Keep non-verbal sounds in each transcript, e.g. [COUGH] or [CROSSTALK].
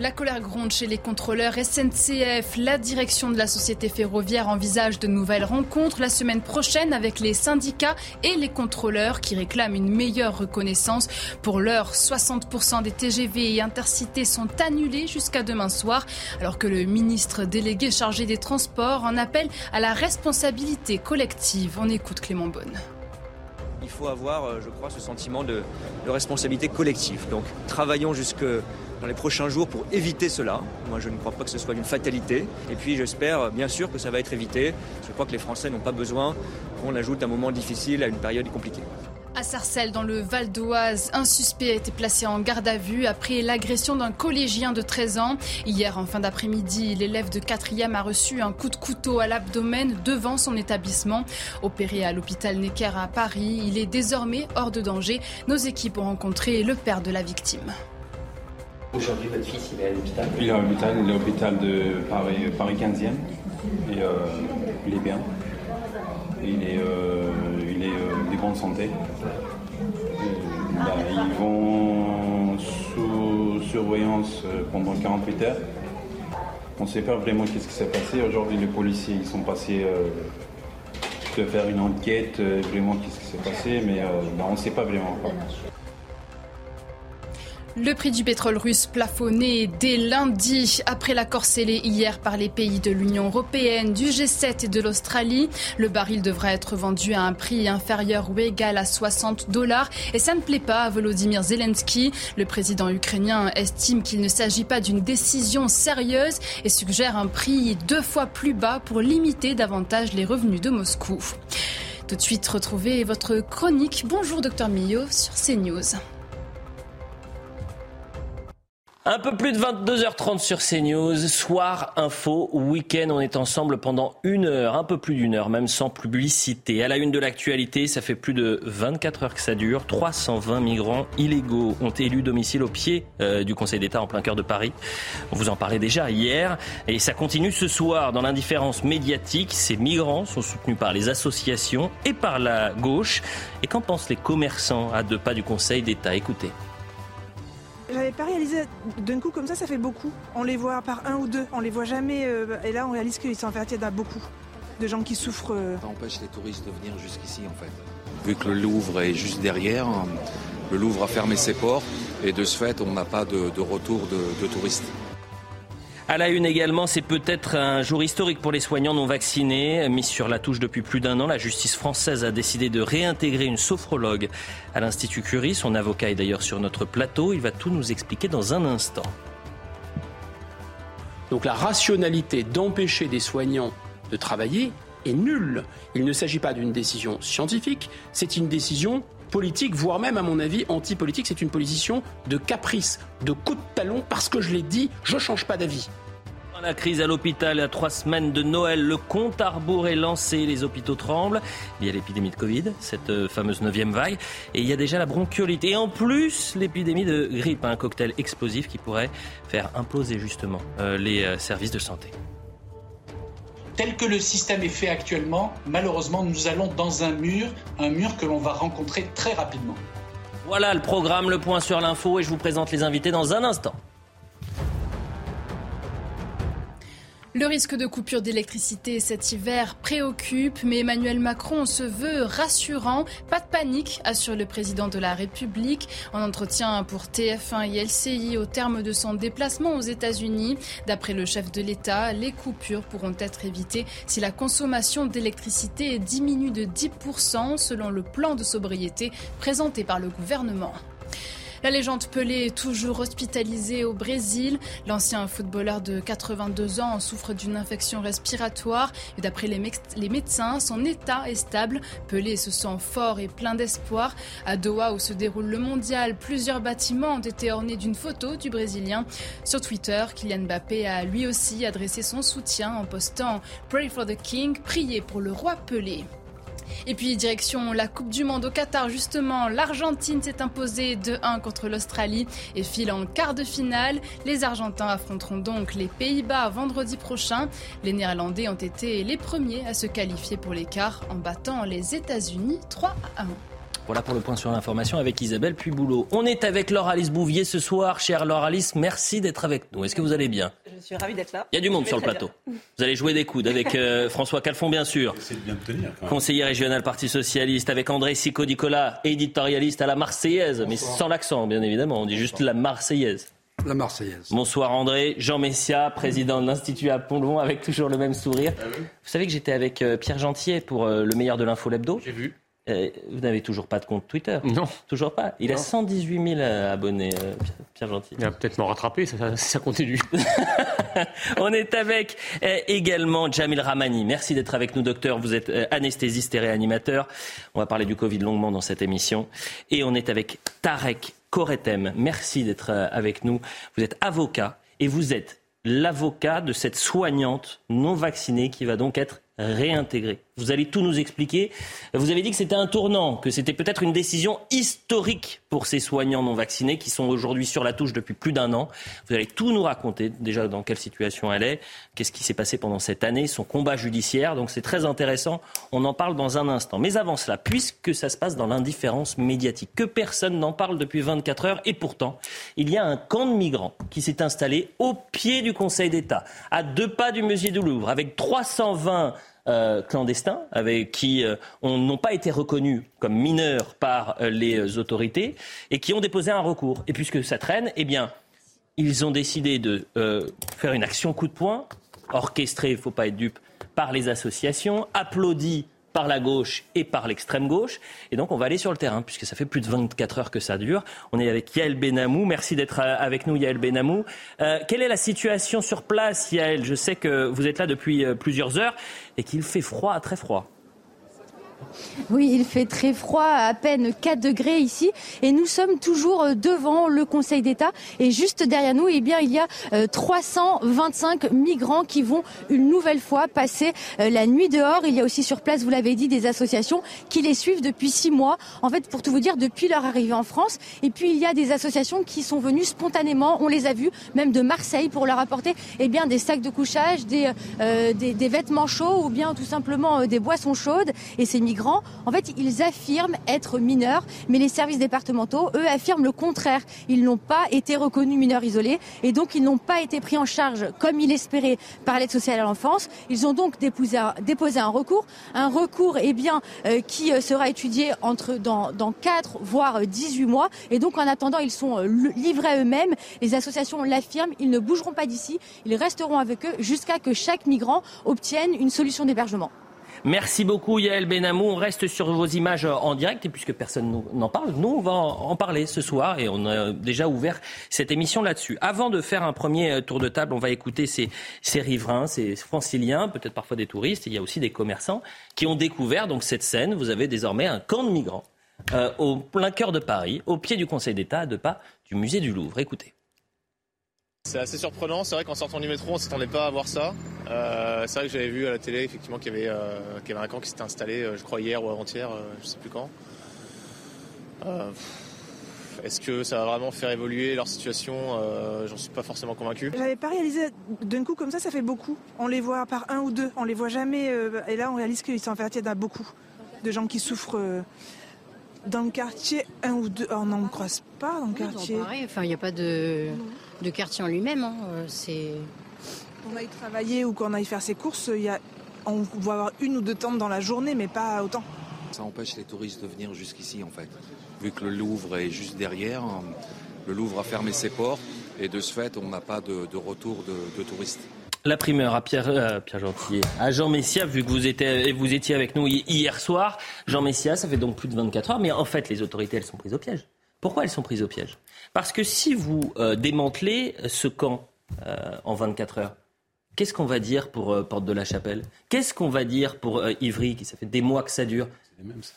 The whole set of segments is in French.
La colère gronde chez les contrôleurs SNCF. La direction de la société ferroviaire envisage de nouvelles rencontres la semaine prochaine avec les syndicats et les contrôleurs qui réclament une meilleure reconnaissance. Pour l'heure, 60% des TGV et intercités sont annulés jusqu'à demain soir, alors que le ministre délégué chargé des Transports en appelle à la responsabilité collective. On écoute Clément Bonne. Il faut avoir, euh, je crois, ce sentiment de, de responsabilité collective. Donc, travaillons jusque dans les prochains jours pour éviter cela. Moi, je ne crois pas que ce soit une fatalité. Et puis, j'espère bien sûr que ça va être évité. Je crois que les Français n'ont pas besoin qu'on ajoute un moment difficile à une période compliquée. À Sarcelles, dans le Val d'Oise, un suspect a été placé en garde à vue après l'agression d'un collégien de 13 ans. Hier, en fin d'après-midi, l'élève de 4e a reçu un coup de couteau à l'abdomen devant son établissement. Opéré à l'hôpital Necker à Paris, il est désormais hors de danger. Nos équipes ont rencontré le père de la victime. Aujourd'hui, votre fils, il est à l'hôpital? Il est à l'hôpital, il est à l'hôpital de Paris, Paris 15e. Et euh, il est bien. Il est, euh, euh, de bonne santé. Bah, ils vont sous surveillance euh, pendant 48 heures. On ne sait pas vraiment qu'est-ce qui s'est passé. Aujourd'hui, les policiers ils sont passés euh, de faire une enquête, euh, vraiment qu'est-ce qui s'est passé, mais euh, bah, on ne sait pas vraiment encore. Le prix du pétrole russe plafonné dès lundi après l'accord scellé hier par les pays de l'Union européenne, du G7 et de l'Australie. Le baril devra être vendu à un prix inférieur ou égal à 60 dollars et ça ne plaît pas à Volodymyr Zelensky. Le président ukrainien estime qu'il ne s'agit pas d'une décision sérieuse et suggère un prix deux fois plus bas pour limiter davantage les revenus de Moscou. Tout de suite, retrouvez votre chronique. Bonjour docteur Millot sur CNews. Un peu plus de 22h30 sur CNews, soir, info, week-end, on est ensemble pendant une heure, un peu plus d'une heure, même sans publicité. À la une de l'actualité, ça fait plus de 24 heures que ça dure. 320 migrants illégaux ont élu domicile au pied euh, du Conseil d'État en plein cœur de Paris. On vous en parlait déjà hier et ça continue ce soir dans l'indifférence médiatique. Ces migrants sont soutenus par les associations et par la gauche. Et qu'en pensent les commerçants à deux pas du Conseil d'État? Écoutez. J'avais pas réalisé d'un coup comme ça, ça fait beaucoup. On les voit par un ou deux, on les voit jamais. euh, et là, on réalise qu'ils sont en fait, il y a beaucoup de gens qui souffrent. euh. Ça empêche les touristes de venir jusqu'ici en fait. Vu que le Louvre est juste derrière, le Louvre a fermé ses portes et de ce fait on n'a pas de, retour de touristes. À la une également, c'est peut-être un jour historique pour les soignants non vaccinés. Mis sur la touche depuis plus d'un an, la justice française a décidé de réintégrer une sophrologue à l'Institut Curie. Son avocat est d'ailleurs sur notre plateau. Il va tout nous expliquer dans un instant. Donc la rationalité d'empêcher des soignants de travailler est nulle. Il ne s'agit pas d'une décision scientifique, c'est une décision politique, voire même à mon avis anti-politique. C'est une position de caprice, de coup de talon, parce que je l'ai dit, je ne change pas d'avis. La crise à l'hôpital à trois semaines de Noël, le compte à rebours est lancé, les hôpitaux tremblent. Il y a l'épidémie de Covid, cette euh, fameuse neuvième vague, et il y a déjà la bronchiolite. Et en plus, l'épidémie de grippe, un cocktail explosif qui pourrait faire imploser justement euh, les euh, services de santé. Tel que le système est fait actuellement, malheureusement, nous allons dans un mur, un mur que l'on va rencontrer très rapidement. Voilà le programme, le point sur l'info, et je vous présente les invités dans un instant. Le risque de coupure d'électricité cet hiver préoccupe, mais Emmanuel Macron se veut rassurant. Pas de panique, assure le président de la République. En entretien pour TF1 et LCI au terme de son déplacement aux États-Unis, d'après le chef de l'État, les coupures pourront être évitées si la consommation d'électricité diminue de 10% selon le plan de sobriété présenté par le gouvernement. La légende Pelé est toujours hospitalisé au Brésil. L'ancien footballeur de 82 ans souffre d'une infection respiratoire et d'après les, les, médecins, son état est stable. Pelé se sent fort et plein d'espoir. À Doha où se déroule le mondial, plusieurs bâtiments ont été ornés d'une photo du Brésilien. Sur Twitter, Kylian Mbappé a lui aussi adressé son soutien en postant Pray for the King, priez pour le roi Pelé. Et puis direction la Coupe du Monde au Qatar, justement, l'Argentine s'est imposée 2-1 contre l'Australie et file en quart de finale. Les Argentins affronteront donc les Pays-Bas vendredi prochain. Les Néerlandais ont été les premiers à se qualifier pour les quarts en battant les États-Unis 3 1. Voilà pour le point sur l'information avec Isabelle Puy-Boulot. On est avec Laure Alice Bouvier ce soir. Chère Laure Alice, merci d'être avec nous. Est-ce que vous allez bien? Je suis ravie d'être là. Il y a du monde sur le plateau. Vous allez jouer des coudes avec euh, [LAUGHS] François Calfon, bien sûr. bien de tenir, Conseiller régional Parti Socialiste, avec André Sico-Nicolas, éditorialiste à la Marseillaise, mais sans l'accent, bien évidemment. On dit juste la Marseillaise. La Marseillaise. Bonsoir André. Jean Messia, président de l'Institut Apollon, avec toujours le même sourire. Ah vous savez que j'étais avec euh, Pierre Gentier pour euh, le meilleur de l'info l'hebdo J'ai vu. Euh, vous n'avez toujours pas de compte Twitter Non. Toujours pas Il a 118 000 euh, abonnés, euh, Pierre Gentil. Il va peut-être m'en rattraper, ça, ça continue. [LAUGHS] On est avec également Jamil Ramani. Merci d'être avec nous, docteur. Vous êtes anesthésiste et réanimateur. On va parler du Covid longuement dans cette émission. Et on est avec Tarek Koretem. Merci d'être avec nous. Vous êtes avocat et vous êtes l'avocat de cette soignante non vaccinée qui va donc être réintégrée. Vous allez tout nous expliquer. Vous avez dit que c'était un tournant, que c'était peut-être une décision historique pour ces soignants non vaccinés qui sont aujourd'hui sur la touche depuis plus d'un an. Vous allez tout nous raconter, déjà dans quelle situation elle est, qu'est-ce qui s'est passé pendant cette année, son combat judiciaire. Donc c'est très intéressant. On en parle dans un instant. Mais avant cela, puisque ça se passe dans l'indifférence médiatique, que personne n'en parle depuis 24 heures, et pourtant, il y a un camp de migrants qui s'est installé au pied du Conseil d'État, à deux pas du musée du Louvre, avec 320 euh, clandestins avec qui euh, n'ont pas été reconnus comme mineurs par euh, les autorités et qui ont déposé un recours. Et puisque ça traîne, eh bien, ils ont décidé de faire une action coup de poing, orchestrée, il ne faut pas être dupe, par les associations, applaudie par la gauche et par l'extrême gauche. Et donc, on va aller sur le terrain, puisque ça fait plus de 24 heures que ça dure. On est avec Yael Benamou. Merci d'être euh, avec nous, Yael Benamou. Euh, quelle est la situation sur place, Yael? Je sais que vous êtes là depuis euh, plusieurs heures et qu'il fait froid, très froid. Oui, il fait très froid, à peine 4 degrés ici, et nous sommes toujours euh, devant le Conseil d'État. Et juste derrière nous, eh bien, il y a 325 euh, migrants qui vont une nouvelle fois passer euh, la nuit dehors. Il y a aussi sur place, vous l'avez dit, des associations qui les suivent depuis six mois. En fait, pour tout vous dire, depuis leur arrivée en France. Et puis, il y a des associations qui sont venues spontanément. On les a vues, même de Marseille, pour leur apporter eh bien, des sacs de couchage, des, vêtements chauds ou bien tout simplement des boissons chaudes. Et migrants, en fait, ils affirment être mineurs, mais les services départementaux, eux, affirment le contraire. Ils n'ont pas été reconnus mineurs isolés et donc ils n'ont pas été pris en charge comme il espérait par l'aide sociale à l'enfance. Ils ont donc déposé un, recours, un recours eh euh, qui euh, sera étudié dans, dans 4 voire 18 mois. Et donc en attendant, ils sont euh, livrés à eux-mêmes. Les associations l'affirment, ils ne bougeront pas d'ici, ils resteront avec eux jusqu'à que chaque migrant obtienne une solution d'hébergement. Merci beaucoup Yael Benamou. On reste sur vos images en direct et puisque personne n'en parle, nous on va en parler ce soir et on a déjà ouvert cette émission là-dessus. Avant de faire un premier euh, tour de table, on va écouter ces, riverains, ces franciliens, peut-être parfois des touristes. Il y a aussi des commerçants qui ont découvert donc cette scène. Vous avez désormais un camp de migrants euh, au plein cœur de Paris, au pied du Conseil d'État, à deux pas du musée du Louvre. Écoutez. C'est assez surprenant, c'est vrai qu'en sortant du métro, on ne s'attendait pas à voir ça. Euh, c'est vrai que j'avais vu à la télé effectivement qu'il y, avait, euh, avait un camp qui s'était installé, euh, je crois hier ou avant-hier, je sais plus quand. Est-ce que ça va vraiment faire évoluer leur situation? J'en suis pas forcément convaincu. J'avais pas réalisé d'un coup comme ça, ça fait beaucoup. On les voit par un ou deux, on les voit jamais. et là, on réalise qu'ils sont fait, y a beaucoup de gens qui souffrent dans le quartier, un ou deux. on n'en croise pas dans le quartier. Enfin, il n'y a pas de de quartier en lui-même. Hein. Euh, c'est... Qu'on aille travailler ou qu'on aille faire ses courses, y a, on va avoir une ou deux tentes dans la journée, mais pas autant. Ça empêche les touristes de venir jusqu'ici en fait. Vu que le Louvre est juste derrière, le Louvre a fermé ses portes et de ce fait, on n'a pas de, retour de, touristes. La primeur à Pierre, euh, Pierre Gentil, à Jean Messia, vu que vous étiez, vous étiez avec nous hier soir. Jean Messia, ça fait donc plus de 24 heures, mais en fait, les autorités, elles sont prises au piège. Pourquoi elles sont prises au piège? Parce que si vous euh, démantelez ce camp euh, en 24 heures, qu'est-ce qu'on va dire pour euh, Porte de la Chapelle? Qu'est-ce qu'on va dire pour Ivry, qui ça fait des mois que ça dure?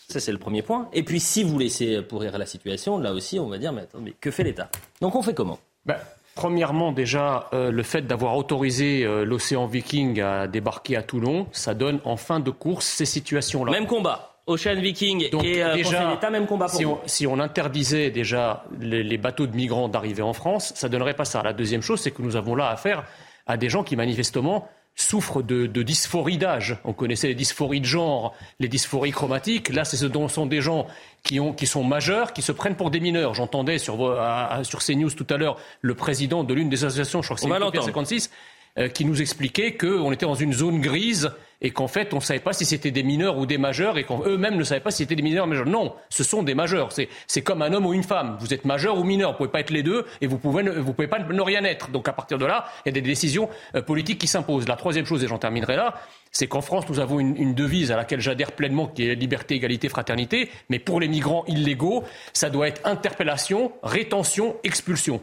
Ça, c'est le premier point. Et puis, si vous laissez pourrir la situation, là aussi, on va dire, mais attends, mais que fait l'État? Donc, on fait comment? Ben, Premièrement, déjà, le fait d'avoir autorisé l'océan Viking à débarquer à Toulon, ça donne en fin de course ces situations-là. Même combat. Ocean Viking et euh, déjà, même combat pour si on, si on, interdisait déjà les, bateaux de migrants d'arriver en France, ça donnerait pas ça. La deuxième chose, c'est que nous avons là affaire à des gens qui manifestement souffrent de, dysphorie d'âge. On connaissait les dysphories de genre, les dysphories chromatiques. Là, ce sont des gens qui, ont, qui sont majeurs, qui se prennent pour des mineurs. J'entendais sur, sur CNews tout à l'heure le président de l'une des associations, je crois que c'est 56, euh, qui nous expliquait qu'on était dans une zone grise et qu'en fait, on ne savait pas si c'était des mineurs ou des majeurs et qu'eux-mêmes ne savaient pas si c'était des mineurs ou des majeurs. Non, ce sont des majeurs. C'est comme un homme ou une femme. Vous êtes majeur ou mineur. Vous ne pouvez pas être les deux et vous ne pouvez, vous pouvez pas ne rien être. Donc à partir de là, il y a des décisions euh, politiques qui s'imposent. La troisième chose, et j'en terminerai là, c'est qu'en France, nous avons une, une, devise à laquelle j'adhère pleinement, qui est liberté, égalité, fraternité. Mais pour les migrants illégaux, ça doit être interpellation, rétention, expulsion.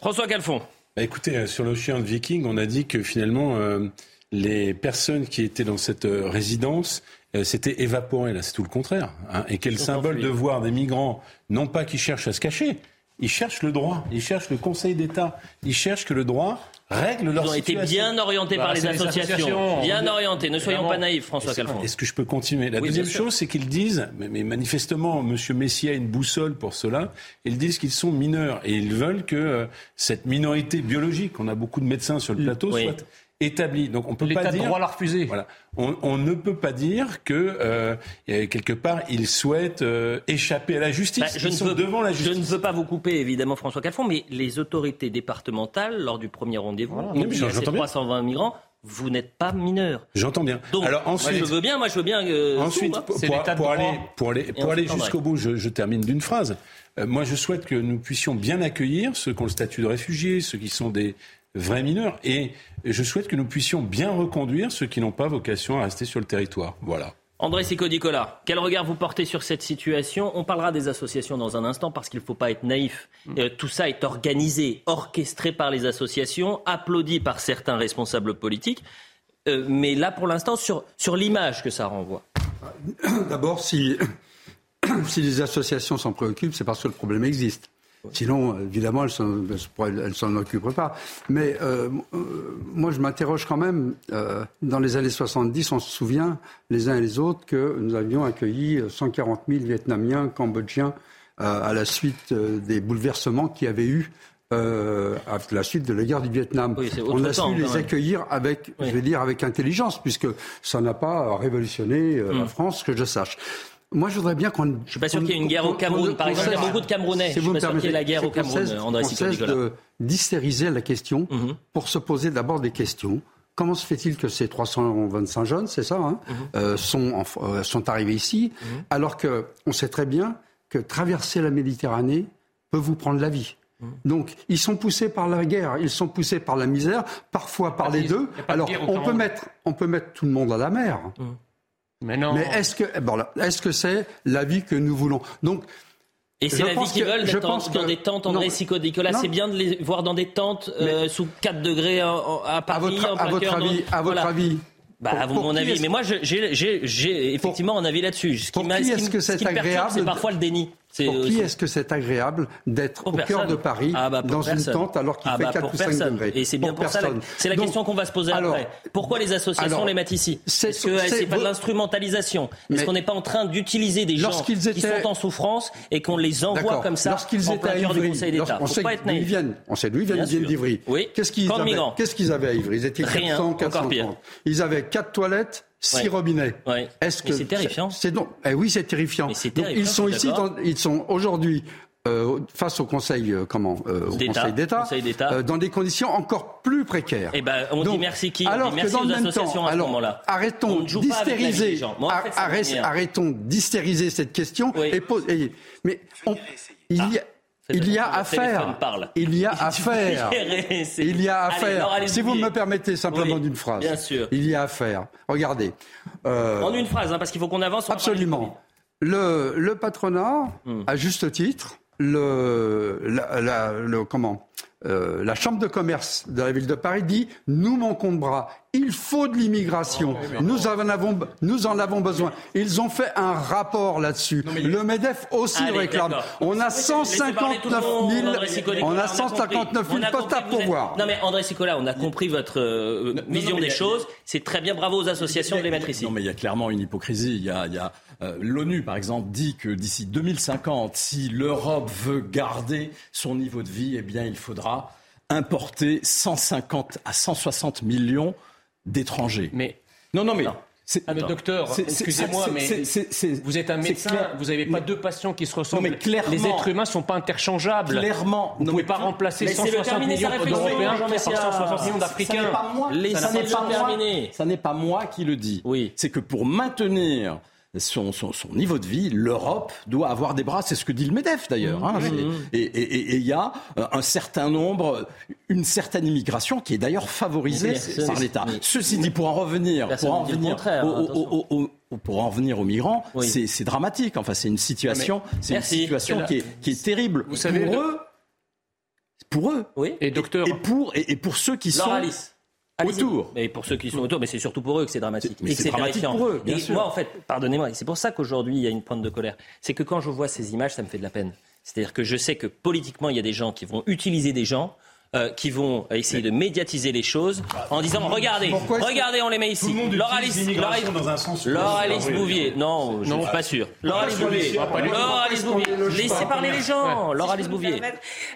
François Calfon. Bah écoutez, euh, sur l'Ocean Viking, on a dit que finalement, euh, les personnes qui étaient dans cette euh, résidence s'étaient évaporées. Là, c'est tout le contraire. Hein, et quel symbole de voir des migrants, non pas qui cherchent à se cacher, ils cherchent le droit, ils cherchent le Conseil d'État, ils cherchent que le droit règle leur situation. Ils ont été bien orientés par bah, les associations. Bien orientés. Ne soyons pas naïfs, François Calfon. Est-ce que je peux continuer La deuxième chose, c'est qu'ils disent, mais, manifestement, M. Messia a une boussole pour cela, ils disent qu'ils sont mineurs et ils veulent que euh, cette minorité biologique, on a beaucoup de médecins sur le plateau, soit établi. Donc on peut pas dire. droit l'a refusé. Voilà. On, ne peut pas dire que euh, quelque part ils souhaitent euh, échapper à la justice. Bah, je ils sont devant la justice. Je ne veux pas vous couper évidemment François Calfon, mais les autorités départementales lors du premier rendez-vous, voilà. oui, 320 migrants. Vous n'êtes pas mineur. J'entends bien. Donc, Alors ensuite, moi je veux bien, moi je veux bien. Euh, ensuite, pour, pour, aller, pour aller, pour aller jusqu'au bout, je, je, termine d'une phrase. Euh, moi, je souhaite que nous puissions bien accueillir ceux qui ont le statut de réfugiés, ceux qui sont des vrais mineurs. Et je souhaite que nous puissions bien reconduire ceux qui n'ont pas vocation à rester sur le territoire. Voilà. André Sico-Nicolas, quel regard vous portez sur cette situation? On parlera des associations dans un instant parce qu'il ne faut pas être naïf. Mm. Euh, tout ça est organisé, orchestré par les associations, applaudi par certains responsables politiques. Euh, mais là, pour l'instant, sur, sur l'image que ça renvoie. [COUGHS] D'abord, si, [COUGHS] si les associations s'en préoccupent, c'est parce que le problème existe. Sinon, évidemment, elle ne s'en occuperait pas. Mais euh, euh, moi, je m'interroge quand même. Euh, dans les années 70, on se souvient, les uns et les autres, que nous avions accueilli 140 000 Vietnamiens, Cambodgiens, à la suite des bouleversements qu'il y avait eu à la suite de la guerre du Vietnam. on a su les accueillir avec, je vais dire, avec intelligence, puisque ça n'a pas révolutionné la hmm. France, que je sache. Moi, je voudrais bien qu'on. Je suis pas sûr qu'il y ait une guerre au Cameroun. Par exemple, il y a beaucoup de Camerounais. je suis pas sûr qu'il y ait la guerre au Cameroun, André cesse de d'hystériser la question mhm. pour se poser d'abord des questions. Comment se fait-il que ces 325 jeunes, c'est ça, hein, mhm. euh, sont, euh, sont arrivés ici, mhm. alors qu'on sait très bien que traverser la Méditerranée peut vous prendre la vie. Donc, ils sont poussés par la guerre, ils sont poussés par la misère, parfois par les deux. Alors, on peut, mettre, on peut mettre tout le monde à la mer. Mais non. Mais est-ce que, est-ce que c'est la vie que nous voulons? Donc, et c'est la vie qu'ils veulent d'être dans des tentes, André Sico-Nicolas. C'est bien de les voir dans des tentes euh, sous 4 degrés à Paris, à votre, en à votre avis, à votre avis bah, à mon avis. Mais moi, j'ai effectivement un avis là-dessus. Ce qui, est-ce que c'est agréable C'est parfois le déni. Pour qui est-ce que c'est agréable d'être au cœur de Paris ah, bah, dans une tente alors qu'il ah, fait 4 bah, ou 5 degrés Et c'est bien pour, ça. C'est la question qu'on va se poser après. Pourquoi les associations les mettent ici Est-ce que c'est pas de l'instrumentalisation Est-ce qu'on n'est pas en train d'utiliser des gens qui sont en souffrance et qu'on les envoie comme ça Lorsqu'ils étaient à Ivry, on sait d'où ils viennent. On sait d'où ils viennent d'Ivry. Qu'est-ce qu'ils avaient à Ivry? Ils étaient 400, 430. Ils avaient 4 toilettes six robinets. Est-ce que c'est terrifiant. C'est donc, eh oui, c'est terrifiant. ils sont ici, ils sont aujourd'hui euh, face au Conseil, euh, comment, euh, au Conseil d'État, euh, dans des conditions encore plus précaires. Eh ben, on dit merci qui Alors on dit merci que dans le même temps, à ce moment-là. Arrêtons d'hystériser, arrêtons d'hystériser cette question et, et, mais on, il y a, il y a [LAUGHS] à faire. Il y a à faire. Il y a à faire. Si vous me permettez simplement d'une phrase. Bien sûr. Il y a à faire. Regardez. Euh, en une phrase, hein, parce qu'il faut qu'on avance. Absolument. Le, le, patronat, hmm. à juste titre, le, la, le comment euh, la Chambre de commerce de la ville de Paris dit nous manquons de bras. Il faut de l'immigration. nous, en avons, nous en avons besoin. Ils ont fait un rapport là-dessus. Le MEDEF aussi réclame. On a 159 000, on a 159 000 postes à pourvoir. Non mais André Sicola, on a compris votre euh, vision des choses. C'est très bien. Bravo aux associations de les mettre ici. Non mais il y a clairement une hypocrisie. Il y a, il y a euh, l'ONU, par exemple, dit que d'ici 2050, si l'Europe veut garder son niveau de vie, eh bien, il faudra importer 150 à 160 millions d'étrangers. Mais non, non, mais. Ah, docteur, excusez-moi, mais vous êtes un médecin, vous n'avez pas deux patients qui se ressemblent. mais clairement, les êtres humains ne sont pas interchangeables. Clairement. Vous ne pouvez pas remplacer 160 millions d'Européens par 160 millions d'Africains. Ça n'est pas moi qui le dis. Oui. C'est que pour maintenir son, son, son, niveau de vie, l'Europe doit avoir des bras. C'est ce que dit le MEDEF d'ailleurs. Hein. Et il y a euh, un certain nombre, une certaine immigration qui est d'ailleurs favorisée par l'État. Ceci dit, pour en revenir, pour en venir au, pour en venir aux migrants, c'est dramatique. Enfin, c'est une situation, c'est une situation qui est, qui est, terrible. Vous savez, pour eux, pour eux, oui. et docteur, et pour et, pour ceux qui sont autour. Mais pour ceux qui sont autour, mais c'est surtout pour eux que c'est dramatique. Mais c'est dramatique pour eux, bien et sûr. Moi, en fait, pardonnez-moi, c'est pour ça qu'aujourd'hui, il y a une pointe de colère. C'est que quand je vois ces images, ça me fait de la peine. C'est-à-dire que je sais que politiquement, il y a des gens qui vont utiliser des gens euh, qui vont essayer de médiatiser les choses en disant regardez, regardez, on les met ici. Laura Alice, Laura Alice Bouvier, non, je ne suis pas sûr. Laura Alice Bouvier, Bouvier, laissez parler les gens. Laura Alice Bouvier.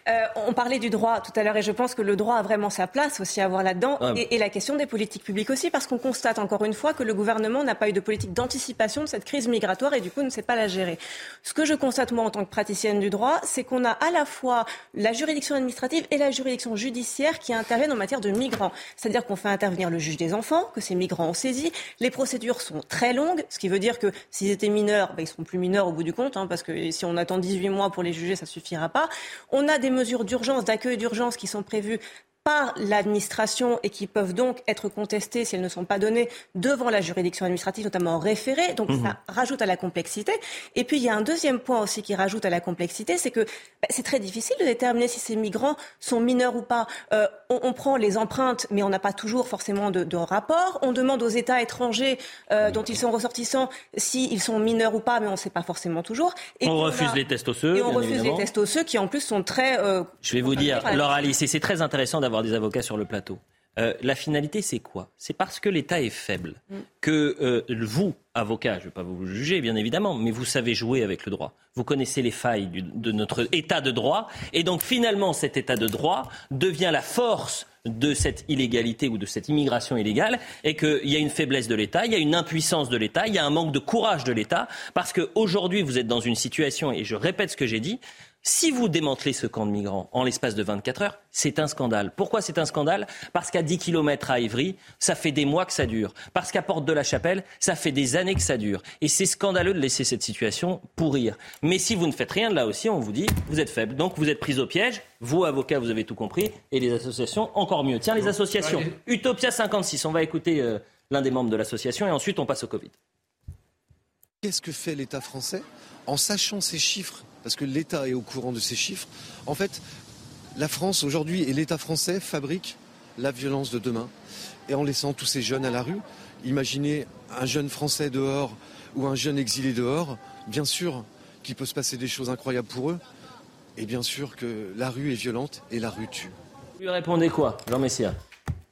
Euh, on parlait du droit tout à l'heure et je pense que le droit a vraiment sa place aussi à voir là-dedans et, et, la question des politiques publiques aussi parce qu'on constate encore une fois que le gouvernement n'a pas eu de politique d'anticipation de cette crise migratoire et du coup ne sait pas la gérer. Ce que je constate moi en tant que praticienne du droit, c'est qu'on a à la fois la juridiction administrative et la juridiction judiciaires qui interviennent en matière de migrants. C'est-à-dire qu'on fait intervenir le juge des enfants, que ces migrants ont saisi. Les procédures sont très longues, ce qui veut dire que s'ils étaient mineurs, ben, ils seront plus mineurs au bout du compte, hein, parce que si on attend 18 mois pour les juger, ça suffira pas. On a des mesures d'urgence, d'accueil d'urgence qui sont prévues par l'administration et qui peuvent donc être contestées si elles ne sont pas données devant la juridiction administrative, notamment référée. Donc mmh. ça rajoute à la complexité. Et puis il y a un deuxième point aussi qui rajoute à la complexité, c'est que bah, c'est très difficile de déterminer si ces migrants sont mineurs ou pas. Euh, on, on, prend les empreintes, mais on n'a pas toujours forcément de, de, rapport. On demande aux États étrangers euh, dont ils sont ressortissants s'ils sont mineurs ou pas, mais on ne sait pas forcément toujours. Et on refuse a... les tests osseux. Et on refuse évidemment. les tests osseux qui en plus sont très. Euh, Je vais vous dire, Laura Alice, et c'est très intéressant d'avoir des avocats sur le plateau. Euh, la finalité, c'est quoi? C'est parce que l'État est faible mm. que euh, vous, avocat, je ne vais pas vous juger bien évidemment, mais vous savez jouer avec le droit. Vous connaissez les failles du, de notre État de droit, et donc finalement, cet État de droit devient la force de cette illégalité ou de cette immigration illégale et qu'il y a une faiblesse de l'État, il y a une impuissance de l'État, il y a un manque de courage de l'État, parce qu'aujourd'hui vous êtes dans une situation, et je répète ce que j'ai dit, si vous démantelez ce camp de migrants en l'espace de 24 heures, c'est un scandale. Pourquoi c'est un scandale? Parce qu'à 10 km à Ivry, ça fait des mois que ça dure. Parce qu'à Porte de la Chapelle, ça fait des années que ça dure. Et c'est scandaleux de laisser cette situation pourrir. Mais si vous ne faites rien, là aussi, on vous dit, vous êtes faible. Donc vous êtes pris au piège. Vous, avocats, vous avez tout compris. Et les associations, encore mieux. Tiens, les associations. Utopia 56, on va écouter euh, l'un des membres de l'association et ensuite on passe au Covid. Qu'est-ce que fait l'État français en sachant ces chiffres? Parce que l'État est au courant de ces chiffres. En fait, la France aujourd'hui et l'État français fabriquent la violence de demain. Et en laissant tous ces jeunes à la rue, imaginez un jeune Français dehors ou un jeune exilé dehors, bien sûr qu'il peut se passer des choses incroyables pour eux. Et bien sûr que la rue est violente et la rue tue. Vous lui répondez quoi, Jean Messia?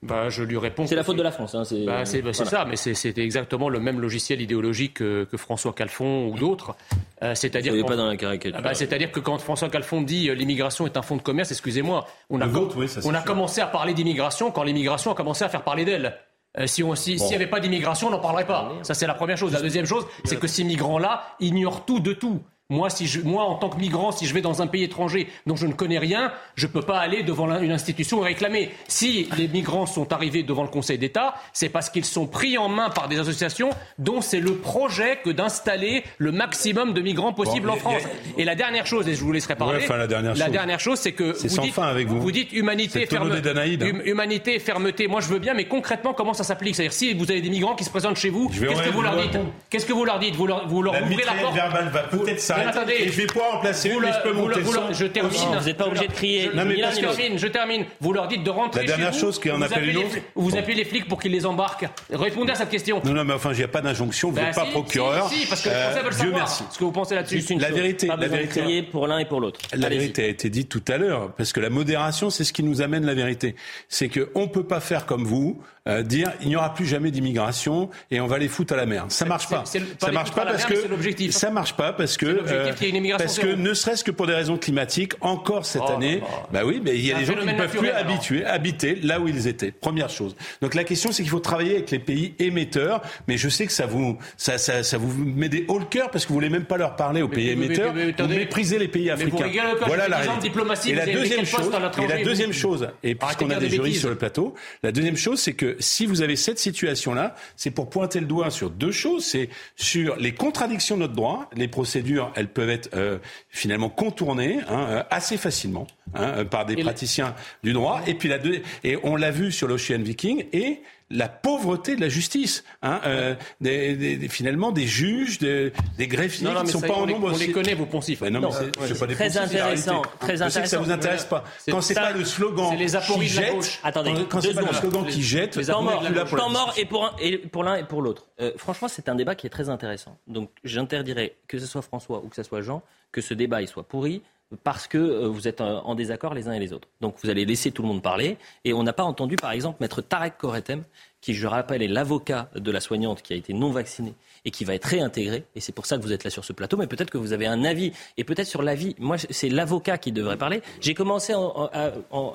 Bah, je lui réponds. C'est la faute de la France. Hein, c'est bah, bah, voilà. ça, mais c'est exactement le même logiciel idéologique que, que François Calfon ou d'autres. Euh, c'est-à-dire pas dans la caricature. Bah, c'est-à-dire que quand François Calfon dit euh, l'immigration est un fonds de commerce, excusez-moi, on a, vote, oui, on a commencé à parler d'immigration quand l'immigration a commencé à faire parler d'elle. Euh, si on s'il si, bon. n'y avait pas d'immigration, on n'en parlerait pas. Ça c'est la première chose. La deuxième chose, c'est que ces migrants-là ignorent tout de tout. Moi, si je, moi, en tant que migrant, si je vais dans un pays étranger dont je ne connais rien, je ne peux pas aller devant une institution et réclamer. Si les migrants sont arrivés devant le Conseil d'État, c'est parce qu'ils sont pris en main par des associations dont c'est le projet que d'installer le maximum de migrants possible bon, en France. A... Et la dernière chose, et je vous laisserai parler, ouais, enfin, la dernière, la dernière chose, c'est que vous dites, fin avec vous. vous dites humanité, ferme... hum, humanité, fermeté. Moi, je veux bien, mais concrètement, comment ça s'applique? C'est-à-dire, si vous avez des migrants qui se présentent chez vous, qu'est-ce que vous leur dites? Qu'est-ce que vous leur dites? Vous leur, vous leur la ouvrez la porte? verbale va peut-être s'arrêter. Je vais pouvoir en placer une, mais je peux monter. Je termine. Vous n'êtes pas obligé de crier. Non, mais je termine, je termine. Vous leur dites de rentrer La dernière chose vous, qui en appelle appelez une les autre. flics- Vous appelez les flics pour qu'ils les embarquent. Répondez à cette question. Non, non, mais enfin, il n'y a pas d'injonction. Vous Bah n'êtes pas procureur. Si, parce que les Euh, Français veulent Dieu savoir merci. ce que vous pensez là-dessus. La vérité, la vérité. crier pour l'un et pour l'autre. La vérité a été dite tout à l'heure, parce que la modération, c'est ce qui nous amène la vérité. C'est qu'on ne peut pas faire comme vous, euh, dire il n'y aura plus jamais d'immigration et on va les foutre à la mer. Ça marche pas. c'est le- pas Ça les marche pas parce que ça marche pas parce que euh, l'objectif qu'il y ait une immigration parce que ne serait-ce que pour des raisons climatiques, encore cette Oh année, là. bah oui, mais il y a des gens qui ne peuvent plus habituer, habiter là où ils étaient. Première chose. Donc la question, c'est qu'il faut travailler avec les pays émetteurs, mais je sais que ça vous ça ça, ça vous met des hauts le cœur parce que vous voulez même pas leur parler aux Mais- pays mais- mais- émetteurs. mais- mais vous attendez. méprisez les pays Mais vous africains. encore, voilà la fait 10 ans de réalité. diplomatie, Et vous la deuxième chose, et la vous deuxième chose, et puisqu'on a de des juristes sur le plateau, la deuxième chose, c'est que si vous avez cette situation-là, c'est pour pointer le doigt sur deux choses. C'est sur les contradictions de notre droit. Les procédures, elles peuvent être euh, finalement contournées hein, euh, assez facilement hein, euh, par des praticiens du droit. Et puis la deux, et on l'a vu sur l'Ocean Viking et la pauvreté de la justice, hein, euh, des, des- des- finalement des juges, des, greffiers Non, non, qui ne sont ça, pas en nombre. on les connaît, vos poncifs. Ben non, Non, mais c'est- ouais, c'est pas des très poncifs, intéressant, Je sais que ça vous intéresse pas. C'est Quand c'est pas le slogan c'est les apories qui jette. Attendez, quand, c'est pas le slogan qui jette, Les Temps mort, et pour, l'un et pour l'autre. Euh, franchement, c'est un débat qui est très intéressant. Donc, j'interdirais que ce soit François ou que ce soit Jean, que ce débat il soit pourri parce que euh, vous êtes euh, en désaccord les uns et les autres. Donc, vous allez laisser tout le monde parler. Et on n'a pas entendu, par exemple, maître Tarek Koretem, qui, je rappelle, est l'avocat de la soignante qui a été non vaccinée et qui va être réintégrée. Et c'est pour ça que vous êtes là sur ce plateau. Mais peut-être que vous avez un avis. Et peut-être sur l'avis. Moi, c'est l'avocat qui devrait parler. J'ai commencé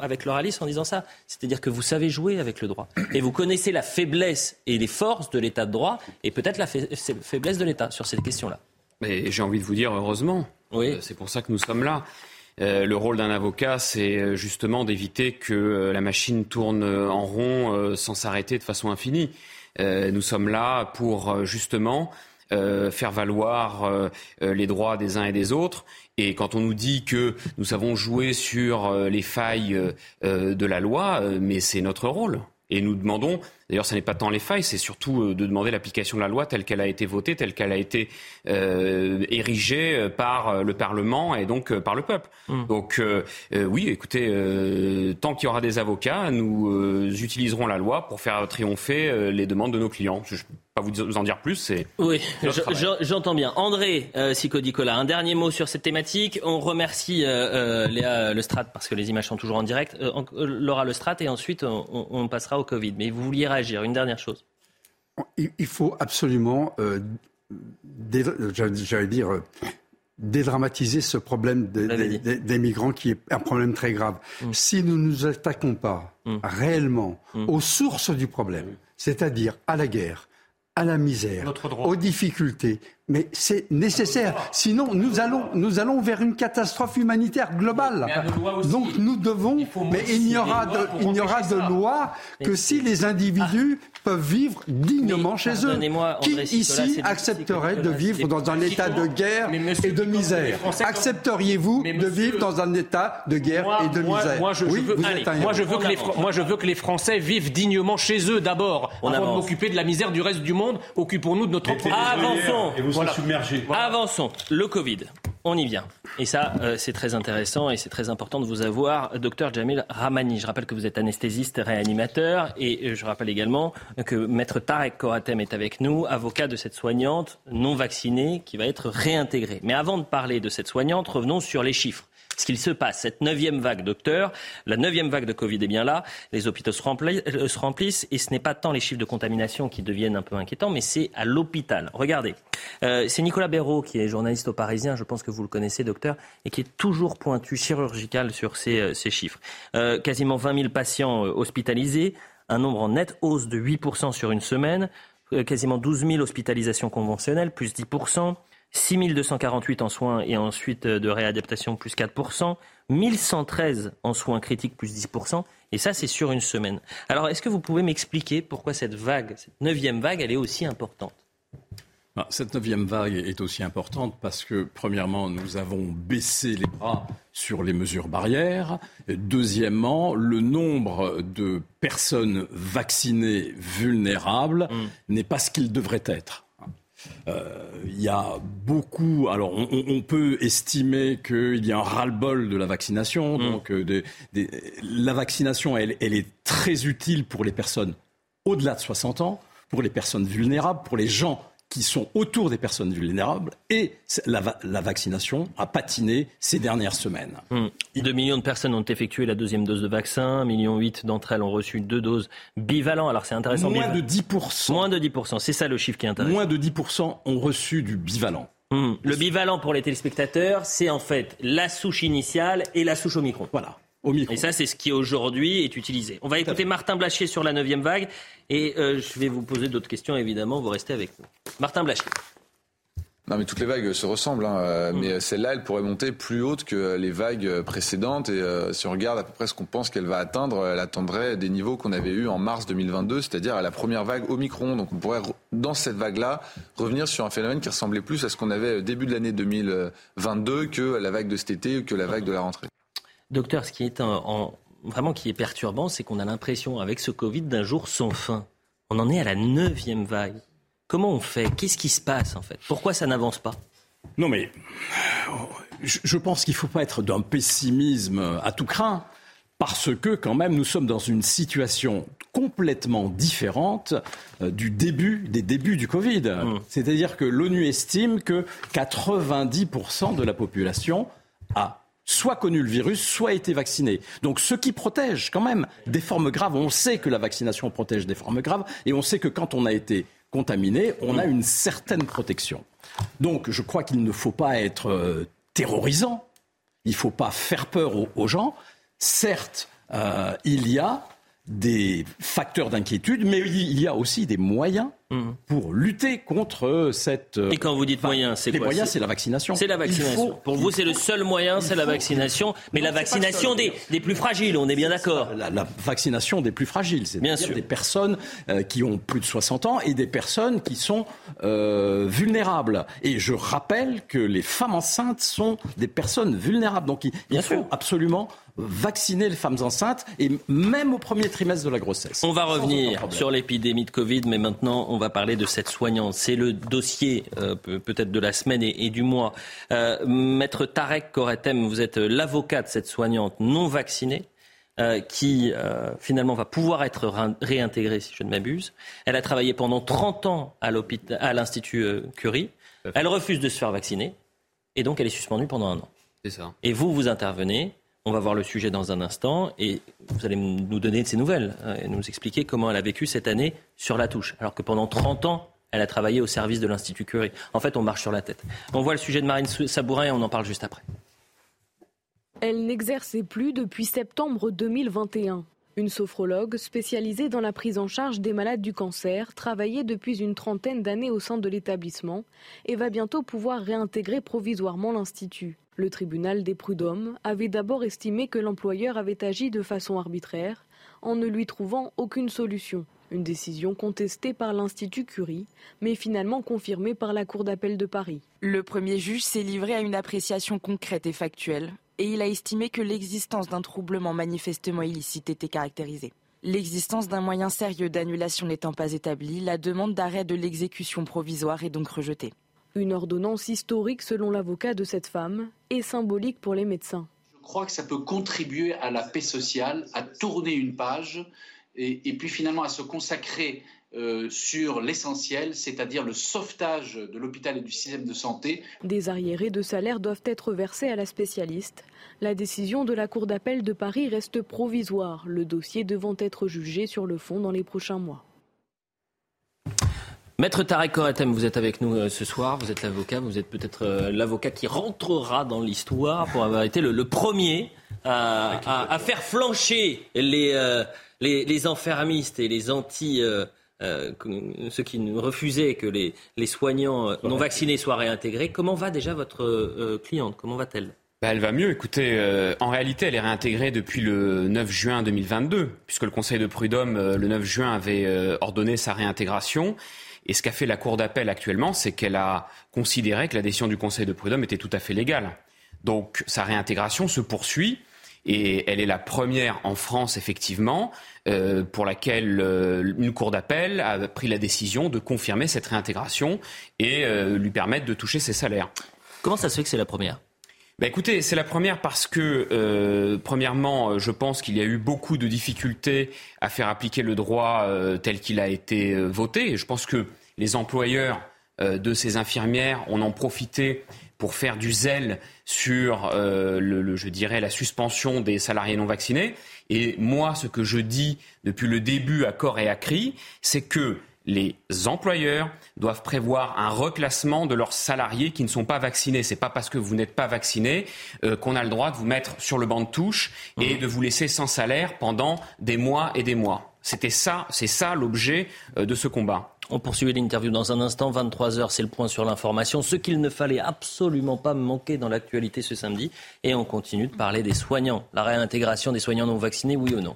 avec Lauralis en disant ça. C'est-à-dire que vous savez jouer avec le droit. Et vous connaissez la faiblesse et les forces de l'état de droit. Et peut-être la fa- faiblesse de l'État sur cette question-là. Mais j'ai envie de vous dire heureusement. Euh, c'est pour ça que nous sommes là. Euh, le rôle d'un avocat, c'est euh, justement d'éviter que la machine tourne en rond sans s'arrêter de façon infinie. Nous sommes là pour justement faire valoir les droits des uns et des autres. Et quand on nous dit que nous savons jouer sur les failles de la loi, mais c'est notre rôle. Et nous demandons, d'ailleurs, ce n'est pas tant les failles, c'est surtout euh, de demander l'application de la loi telle qu'elle a été votée, telle qu'elle a été euh, érigée euh, par le Parlement et donc par le peuple. Donc euh, euh, oui, écoutez, euh, tant qu'il y aura des avocats, nous euh, utiliserons la loi pour faire triompher euh, les demandes de nos clients. Je pas vous vous en dire plus, c'est Oui, je- j'entends bien. André euh, Sicodicola, un dernier mot sur cette thématique. On remercie euh, euh, Léa Lestrade parce que les images sont toujours en direct. Euh, en- euh, Laura Lestrade et ensuite on, passera au Covid. Mais vous vouliez réagir. Une dernière chose. Il, il faut absolument, euh, j'allais dire, euh, dédramatiser ce problème des, des- des- des migrants qui est un problème très grave. Si nous ne nous attaquons pas réellement aux sources du problème, c'est-à-dire à la guerre, à la misère, aux difficultés, mais c'est nécessaire. Sinon, nous allons, nous allons vers une catastrophe humanitaire globale. Donc nous devons, mais il n'y aura de, il n'y aura de loi que si les individus peuvent vivre dignement chez eux. Qui ici accepterait de vivre dans un état de guerre et de misère? Accepteriez-vous de vivre dans un état de guerre et de misère? moi, je, veux, que les, Fran- moi, je veux que les Français vivent dignement chez eux d'abord, On avant de m'occuper de la misère du reste du monde. Occupons-nous de notre propre. Avançons. Voilà. Avançons. Le Covid. On y vient. Et ça, euh, c'est très intéressant et c'est très important de vous avoir, docteur Jamil Ramani. Je rappelle que vous êtes anesthésiste réanimateur et euh, je rappelle également que maître Tarek Koratem est avec nous, avocat de cette soignante non vaccinée qui va être réintégrée. Mais avant de parler de cette soignante, revenons sur les chiffres. Ce qu'il se passe, cette neuvième vague, docteur, la neuvième vague de Covid est bien là, les hôpitaux euh, se remplissent et ce n'est pas tant les chiffres de contamination qui deviennent un peu inquiétants, mais c'est à l'hôpital. Regardez, euh, c'est Nicolas Béraud qui est journaliste au Parisien, je pense que vous le connaissez, docteur, et qui est toujours pointu chirurgical sur ces, euh, ces chiffres. Euh, quasiment 20 000 patients euh, hospitalisés, un nombre en nette hausse de 8% sur une semaine, quasiment 12 000 hospitalisations conventionnelles, plus 10%. 6 248 en soins et ensuite euh, de réadaptation, plus 4%. 1113 en soins critiques, plus 10%. Et ça, c'est sur une semaine. Alors, est-ce que vous pouvez m'expliquer pourquoi cette vague, cette neuvième vague, elle est aussi importante? Ah, Cette neuvième vague est aussi importante parce que, premièrement, nous avons baissé les bras sur les mesures barrières. Deuxièmement, le nombre de personnes vaccinées vulnérables n'est pas ce qu'il devrait être. Il y a beaucoup. Alors, on, peut estimer qu'il y a un ras-le-bol de la vaccination. Mm. Donc, la vaccination, elle, elle est très utile pour les personnes au-delà de 60 ans, pour les personnes vulnérables, pour les gens qui sont autour des personnes vulnérables et la, vaccination a patiné ces dernières semaines. 2 hmm. millions de personnes ont effectué la deuxième dose de vaccin, 1,8 million d'entre elles ont reçu deux doses bivalent. Alors c'est intéressant. Moins de 10%. Moins de 10%, c'est ça le chiffre qui est intéressant. Moins de 10% ont reçu du bivalent. Hmm. Le bivalent pour les téléspectateurs, c'est en fait la souche initiale et la souche Omicron. Voilà. Et ça, c'est ce qui aujourd'hui est utilisé. On va écouter Martin Blachier sur la 9 vague et euh, je vais vous poser d'autres questions, évidemment. Vous restez avec nous. Martin Blachier. Non, mais toutes les vagues se ressemblent. Hein. Euh, mm. Mais celle-là, elle pourrait monter plus haute que les vagues précédentes. Et euh, si on regarde à peu près ce qu'on pense qu'elle va atteindre, elle atteindrait des niveaux qu'on avait eus en mars 2022, c'est-à-dire à la première vague Omicron. Donc on pourrait, dans cette vague-là, revenir sur un phénomène qui ressemblait plus à ce qu'on avait début de l'année 2022 que la vague de cet été ou que la vague de la rentrée. Docteur, ce qui est vraiment qui est perturbant, c'est qu'on a l'impression, avec ce Covid, d'un jour sans fin. On en est à la neuvième vague. Comment on fait? Qu'est-ce qui se passe en fait? Pourquoi ça n'avance pas? Non mais je pense qu'il ne faut pas être d'un pessimisme à tout craint parce que quand même nous sommes dans une situation complètement différente euh, du début des débuts du Covid. Mmh. C'est-à-dire que l'ONU estime que 90% de la population a soit connu le virus, soit été vacciné. Donc ce qui protège quand même des formes graves, on sait que la vaccination protège des formes graves et on sait que quand on a été contaminé, on a une certaine protection. Donc je crois qu'il ne faut pas être euh, terrorisant, il ne faut pas faire peur aux, gens. Certes, euh, il y a des facteurs d'inquiétude, mais il y a aussi des moyens mhm. pour lutter contre cette. Et quand vous dites moyens, c'est quoi Les moyens, c'est la vaccination. C'est la vaccination. pour vous, c'est le seul moyen, c'est la vaccination. Mais la vaccination des, des, plus fragiles, on est bien d'accord. La, vaccination des plus fragiles, c'est bien sûr des personnes euh, qui ont plus de 60 ans et des personnes qui sont euh, vulnérables. Et je rappelle que les femmes enceintes sont des personnes vulnérables. Donc il, il faut absolument vacciner les femmes enceintes et même au premier trimestre de la grossesse. On va revenir sur l'épidémie de Covid, mais maintenant on va parler de cette soignante. C'est le dossier euh, peut-être de la semaine et, du mois. Euh, Maître Tarek Koretem, vous êtes l'avocat de cette soignante non vaccinée. Euh, qui finalement va pouvoir être réintégrée, si je ne m'abuse. Elle a travaillé pendant 30 ans à l'Institut Curie. Elle refuse de se faire vacciner et donc elle est suspendue pendant un an. C'est ça. Et vous, vous intervenez on va voir le sujet dans un instant et vous allez nous donner de ces nouvelles hein, et nous expliquer comment elle a vécu cette année sur la touche, alors que pendant 30 ans, elle a travaillé au service de l'Institut Curie. En fait, on marche sur la tête. On voit le sujet de Marine Sabourin et on en parle juste après. Elle n'exerçait plus depuis septembre 2021. Une sophrologue spécialisée dans la prise en charge des malades du cancer travaillait depuis une trentaine d'années au sein de l'établissement et va bientôt pouvoir réintégrer provisoirement l'Institut. Le tribunal des prud'hommes avait d'abord estimé que l'employeur avait agi de façon arbitraire en ne lui trouvant aucune solution. Une décision contestée par l'Institut Curie, mais finalement confirmée par la Cour d'appel de Paris. Le premier juge s'est livré à une appréciation concrète et factuelle, et il a estimé que l'existence d'un troublement manifestement illicite était caractérisée. L'existence d'un moyen sérieux d'annulation n'étant pas établie, la demande d'arrêt de l'exécution provisoire est donc rejetée. Une ordonnance historique selon l'avocat de cette femme et symbolique pour les médecins. Je crois que ça peut contribuer à la paix sociale, à tourner une page et, puis finalement à se consacrer euh, sur l'essentiel, c'est-à-dire le sauvetage de l'hôpital et du système de santé. Des arriérés de salaire doivent être versés à la spécialiste. La décision de la Cour d'appel de Paris reste provisoire, le dossier devant être jugé sur le fond dans les prochains mois. Maître Tarek Koratem, vous êtes avec nous euh, ce soir, vous êtes l'avocat, vous êtes peut-être euh, l'avocat qui rentrera dans l'histoire pour avoir été le, premier à, faire flancher les, euh, les, les, enfermistes et les anti... ceux qui refusaient que les, les soignants non vaccinés soient réintégrés. Comment va déjà votre cliente? Comment va-t-elle? Bah, elle va mieux. Écoutez, en réalité, elle est réintégrée depuis le 9 juin 2022, puisque le Conseil de prud'homme, le 9 juin, avait ordonné sa réintégration. Et ce qu'a fait la Cour d'appel actuellement, c'est qu'elle a considéré que la décision du Conseil de prud'homme était tout à fait légale. Donc sa réintégration se poursuit. Et elle est la première en France, effectivement, euh, pour laquelle euh, une cour d'appel a pris la décision de confirmer cette réintégration et euh, lui permettre de toucher ses salaires. Comment ça se fait que c'est la première? Bah écoutez, c'est la première parce que, premièrement, je pense qu'il y a eu beaucoup de difficultés à faire appliquer le droit tel qu'il a été voté. Et je pense que les employeurs de ces infirmières en ont profité pour faire du zèle sur, euh, le, je dirais, la suspension des salariés non vaccinés. Et moi, ce que je dis depuis le début à corps et à cri, c'est que les employeurs doivent prévoir un reclassement de leurs salariés qui ne sont pas vaccinés. C'est pas parce que vous n'êtes pas vacciné euh, qu'on a le droit de vous mettre sur le banc de touche et mmh. de vous laisser sans salaire pendant des mois et des mois. C'était ça, c'est ça l'objet euh, de ce combat. On poursuit l'interview dans un instant. 23h, c'est le point sur l'information. Ce qu'il ne fallait absolument pas manquer dans l'actualité ce samedi. Et on continue de parler des soignants. La réintégration des soignants non vaccinés, oui ou non?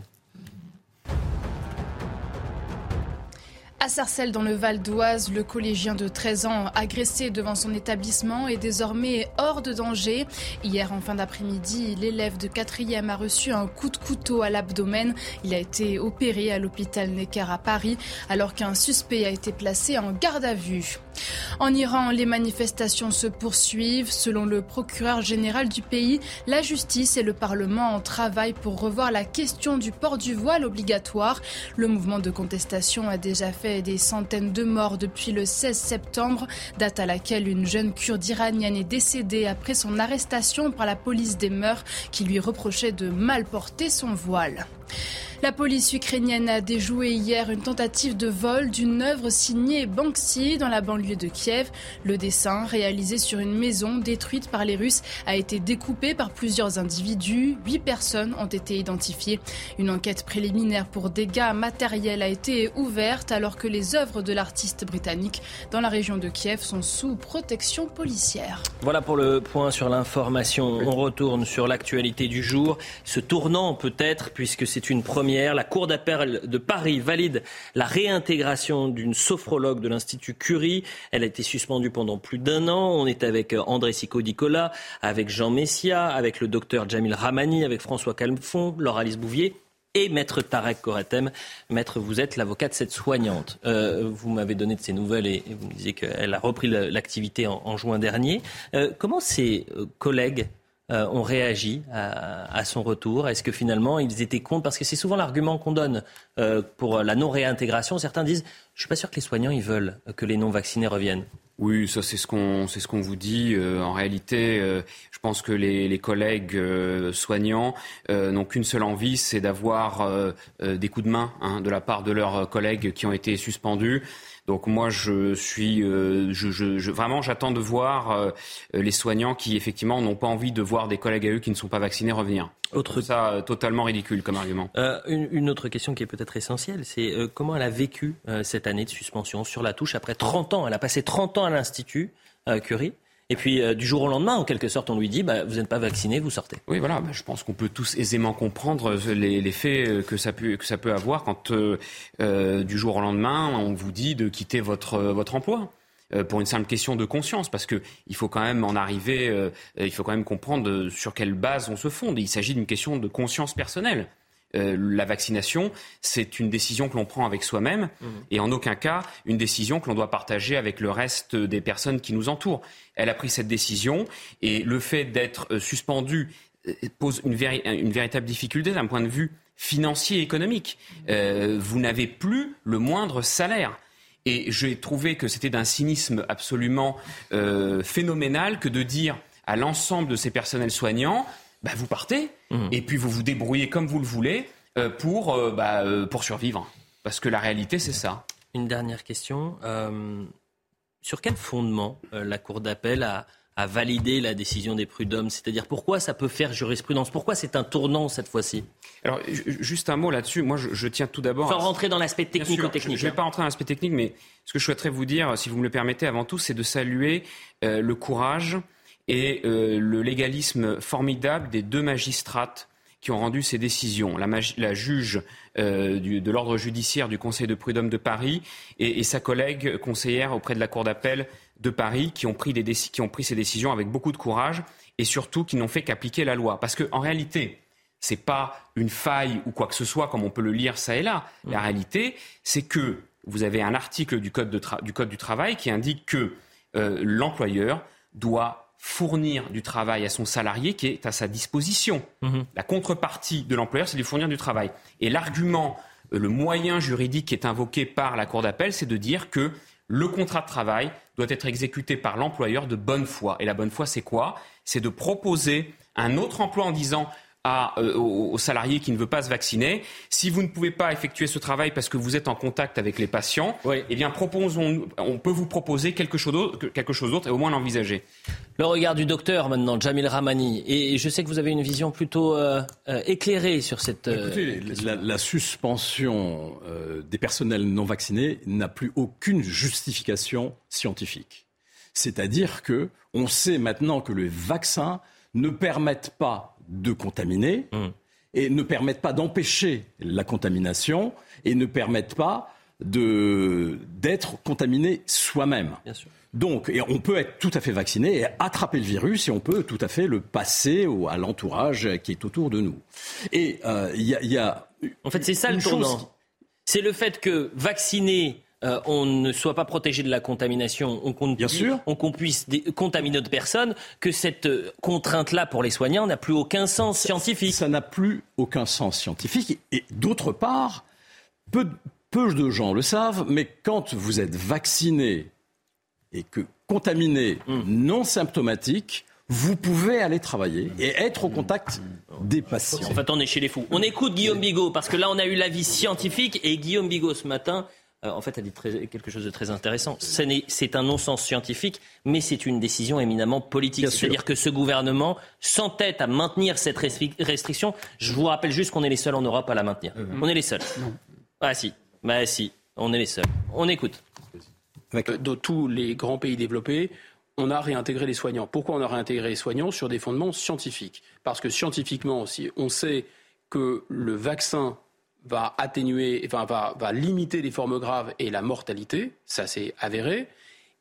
À Sarcelles, dans le Val d'Oise, le collégien de 13 ans agressé devant son établissement est désormais hors de danger. Hier, en fin d'après-midi, l'élève de 4e a reçu un coup de couteau à l'abdomen. Il a été opéré à l'hôpital Necker à Paris, alors qu'un suspect a été placé en garde à vue. En Iran, les manifestations se poursuivent. Selon le procureur général du pays, la justice et le Parlement en travaillent pour revoir la question du port du voile obligatoire. Le mouvement de contestation a déjà fait des centaines de morts depuis le 16 septembre, date à laquelle une jeune kurde iranienne est décédée après son arrestation par la police des mœurs qui lui reprochait de mal porter son voile. La police ukrainienne a déjoué hier une tentative de vol d'une œuvre signée Banksy dans la banlieue de Kiev. Le dessin, réalisé sur une maison détruite par les Russes, a été découpé par plusieurs individus. Huit personnes ont été identifiées. Une enquête préliminaire pour dégâts matériels a été ouverte alors que les œuvres de l'artiste britannique dans la région de Kiev sont sous protection policière. Voilà pour le point sur l'information. On retourne sur l'actualité du jour. Ce tournant peut-être, puisque c'est une première la Cour d'appel de Paris valide la réintégration d'une sophrologue de l'Institut Curie. Elle a été suspendue pendant plus d'un an. On est avec euh, André Sico-Nicolas, avec Jean Messia, avec le docteur Jamil Ramani, avec François Calmfon, Laura Alice Bouvier et Maître Tarek Koretem. Maître, vous êtes l'avocat de cette soignante. Euh, vous m'avez donné de ces nouvelles et, vous me disiez qu'elle a repris l'activité en, juin dernier. Euh, comment ses collègues euh, ont réagi à, son retour Est-ce que finalement ils étaient contre? Parce que c'est souvent l'argument qu'on donne euh, pour la non-réintégration. Certains disent Je ne suis pas sûr que les soignants veulent que les non-vaccinés reviennent. Oui, ça c'est ce qu'on c'est ce qu'on vous dit. Euh, en réalité, je pense que les, collègues soignants n'ont qu'une seule envie, c'est d'avoir des coups de main hein, de la part de leurs collègues qui ont été suspendus. Donc moi, je suis, euh, je, je, vraiment, j'attends de voir euh, les soignants qui effectivement n'ont pas envie de voir des collègues à eux qui ne sont pas vaccinés revenir. Autre ça euh, totalement ridicule comme argument. Une, une, autre question qui est peut-être essentielle, c'est comment elle a vécu cette année de suspension sur la touche après 30 ans? Elle a passé 30 ans à l'institut Curie. Et puis, euh, du jour au lendemain, en quelque sorte, on lui dit bah, Vous n'êtes pas vacciné, vous sortez. Oui, voilà. Bah, je pense qu'on peut tous aisément comprendre les, faits euh, que ça, peut, avoir quand, euh, du jour au lendemain, on vous dit de quitter votre, votre emploi pour une simple question de conscience, parce que il faut quand même en arriver, il faut quand même comprendre sur quelle base on se fonde. Il s'agit d'une question de conscience personnelle. Euh, la vaccination, c'est une décision que l'on prend avec soi-même mmh. et en aucun cas une décision que l'on doit partager avec le reste des personnes qui nous entourent. Elle a pris cette décision et le fait d'être euh, suspendu euh, pose une, véritable difficulté d'un point de vue financier et économique. vous n'avez plus le moindre salaire. Et j'ai trouvé que c'était d'un cynisme absolument phénoménal que de dire à l'ensemble de ces personnels soignants bah, vous partez mmh. et puis vous vous débrouillez comme vous le voulez euh, pour, euh, bah, euh, pour survivre. Parce que la réalité, c'est ça. Une dernière question. sur quel fondement la Cour d'appel a, a, validé la décision des prud'hommes? C'est-à-dire pourquoi ça peut faire jurisprudence? Pourquoi c'est un tournant cette fois-ci? Alors, juste un mot là-dessus. Moi, je, tiens tout d'abord. Sans rentrer dans l'aspect technico-technique. Je ne vais pas rentrer dans l'aspect technique, mais ce que je souhaiterais vous dire, si vous me le permettez avant tout, c'est de saluer le courage et euh, le légalisme formidable des deux magistrates qui ont rendu ces décisions, la, juge euh, de l'ordre judiciaire du Conseil de prud'homme de Paris et, sa collègue conseillère auprès de la Cour d'appel de Paris qui ont, pris qui ont pris ces décisions avec beaucoup de courage et surtout qui n'ont fait qu'appliquer la loi. Parce qu'en réalité, c'est pas une faille ou quoi que ce soit, comme on peut le lire ça et là. La réalité, c'est que vous avez un article du Code, du, code du travail qui indique que euh, l'employeur doit fournir du travail à son salarié qui est à sa disposition. Mhm. La contrepartie de l'employeur, c'est de lui fournir du travail. Et l'argument, euh, le moyen juridique qui est invoqué par la Cour d'appel, c'est de dire que le contrat de travail doit être exécuté par l'employeur de bonne foi. Et la bonne foi, c'est quoi? C'est de proposer un autre emploi en disant à, euh, aux, salariés qui ne veut pas se vacciner. Si vous ne pouvez pas effectuer ce travail parce que vous êtes en contact avec les patients, eh bien proposons, on peut vous proposer quelque chose d'autre, quelque chose d'autre et au moins l'envisager. Le regard du docteur maintenant, Jamil Ramani, et je sais que vous avez une vision plutôt euh, euh, éclairée sur cette. Écoutez, la, la, suspension des personnels non vaccinés n'a plus aucune justification scientifique. C'est-à-dire que on sait maintenant que les vaccins ne permettent pas de contaminer mmh. et ne permettent pas d'empêcher la contamination et ne permettent pas d'être contaminé soi-même. Donc, et on peut être tout à fait vacciné et attraper le virus et on peut tout à fait le passer à l'entourage qui est autour de nous. Et euh, il y, a, En fait, c'est ça le tournant. C'est le fait que vacciner euh, on ne soit pas protégé de la contamination, on, qu'on puisse contaminer d'autres personnes, que cette euh, contrainte-là pour les soignants n'a plus aucun sens scientifique. Ça n'a plus aucun sens scientifique. Et d'autre part, peu, de gens le savent, mais quand vous êtes vacciné et que contaminé hmm. non symptomatique, vous pouvez aller travailler et être au contact des patients. En fait, on est chez les fous. On écoute Guillaume Bigot parce que là, on a eu l'avis scientifique et Guillaume Bigot ce matin en fait, a dit quelque chose de très intéressant. C'est un non-sens scientifique, mais c'est une décision éminemment politique. C'est-à-dire que ce gouvernement s'entête à maintenir cette restriction. Je vous rappelle juste qu'on est les seuls en Europe à la maintenir. Mhm. On est les seuls. Ah si, bah si, on est les seuls. On écoute. Euh, dans tous les grands pays développés, on a réintégré les soignants. Pourquoi on a réintégré les soignants Sur des fondements scientifiques? Parce que scientifiquement aussi, on sait que le vaccin va atténuer, enfin va, va limiter les formes graves et la mortalité, ça c'est avéré.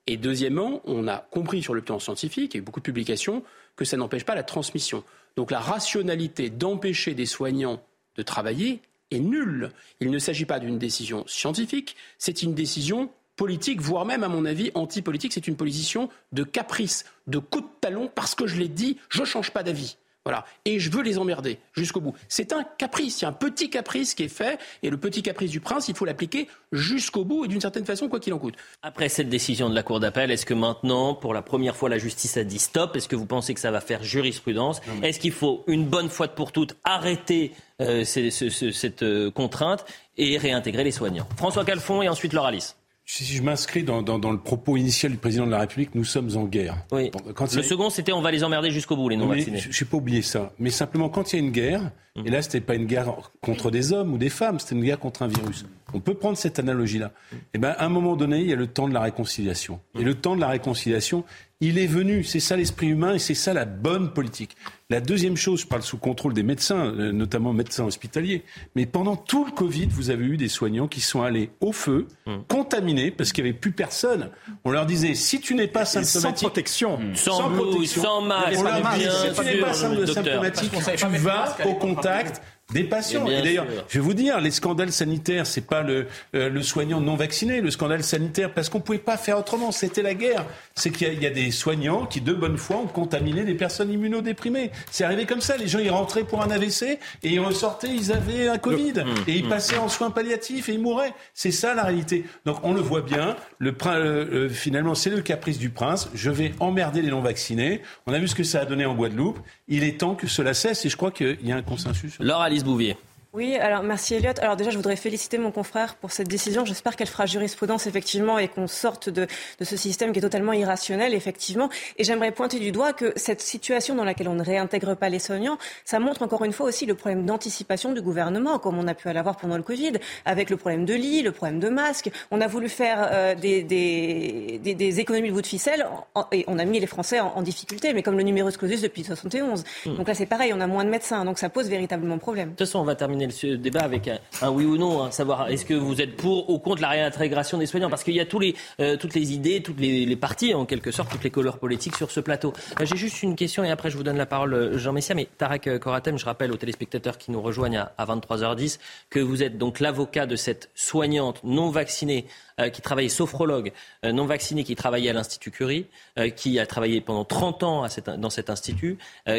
Et deuxièmement, on a compris sur le plan scientifique, il y a eu beaucoup de publications, que ça n'empêche pas la transmission. Donc la rationalité d'empêcher des soignants de travailler est nulle. Il ne s'agit pas d'une décision scientifique, c'est une décision politique, voire même, à mon avis, anti-politique. C'est une position de caprice, de coup de talon, parce que je l'ai dit, je ne change pas d'avis. Voilà. Et je veux les emmerder jusqu'au bout. C'est un caprice, c'est un petit caprice qui est fait, et le petit caprice du prince, il faut l'appliquer jusqu'au bout et d'une certaine façon, quoi qu'il en coûte. Après cette décision de la Cour d'appel, est-ce que maintenant, pour la première fois, la justice a dit stop? Est-ce que vous pensez que ça va faire jurisprudence? Est-ce qu'il faut, une bonne fois pour toutes, arrêter euh, cette euh, contrainte et réintégrer les soignants? François Calfon et ensuite Laura Alice si je m'inscris dans, le propos initial du président de la République, nous sommes en guerre. Oui. le second, c'était on va les emmerder jusqu'au bout, les non-vaccinés. Je n'ai pas oublié ça. Mais simplement, quand il y a une guerre, mmh. et là, ce n'était pas une guerre contre des hommes ou des femmes, c'était une guerre contre un virus. On peut prendre cette analogie-là. Et eh ben, à un moment donné, il y a le temps de la réconciliation. Et le temps de la réconciliation, il est venu. C'est ça l'esprit humain et c'est ça la bonne politique. La deuxième chose, je parle sous contrôle des médecins, euh, notamment médecins hospitaliers, mais pendant tout le Covid, vous avez eu des soignants qui sont allés au feu, hum. contaminés, parce qu'il n'y avait plus personne. On leur disait, si tu n'es pas symptomatique... Sans protection. Sans, sans, protection, sans masque. si tu n'es pas symptomatique, tu vas au contact des patients. Et, d'ailleurs, je vais vous dire, les scandales sanitaires, c'est pas le, euh, le soignant non vacciné, le scandale sanitaire, parce qu'on pouvait pas faire autrement. C'était la guerre. C'est qu'il y, a des soignants qui, de bonne foi, ont contaminé des personnes immunodéprimées. C'est arrivé comme ça. Les gens, ils rentraient pour un AVC et ils ressortaient, ils avaient un Covid mmh, et ils mmh. passaient en soins palliatifs et ils mouraient. C'est ça la réalité. Donc on le voit bien. Le, euh, finalement, c'est le caprice du prince. Je vais emmerder les non vaccinés. On a vu ce que ça a donné en Guadeloupe. Il est temps que cela cesse et je crois qu'il y a un consensus. Alice Bouvier. Oui, alors merci Elliot. Alors déjà, je voudrais féliciter mon confrère pour cette décision. J'espère qu'elle fera jurisprudence effectivement et qu'on sorte de, de, ce système qui est totalement irrationnel effectivement. Et j'aimerais pointer du doigt que cette situation dans laquelle on ne réintègre pas les soignants, ça montre encore une fois aussi le problème d'anticipation du gouvernement, comme on a pu l'avoir pendant le Covid, avec le problème de lits, le problème de masques. On a voulu faire euh, des, des, des, des, économies de bout de ficelle et on a mis les Français en, difficulté, mais comme le numerus clausus depuis 71. Hmm. Donc là, c'est pareil, on a moins de médecins, donc ça pose véritablement problème. De toute façon, on va terminer terminer le débat avec un, oui ou non, hein, savoir est-ce que vous êtes pour ou contre la réintégration des soignants Parce qu'il y a tous les, euh, toutes les idées, toutes les, les, partis, en quelque sorte, toutes les couleurs politiques sur ce plateau. Euh, j'ai juste une question et après je vous donne la parole, Jean Messia. Mais Tarek Koratem, je rappelle aux téléspectateurs qui nous rejoignent à, à 23h10 que vous êtes donc l'avocat de cette soignante non vaccinée euh, qui travaillait sophrologue euh, non vacciné qui travaillait à l'Institut Curie, euh, qui a travaillé pendant 30 ans dans cet institut,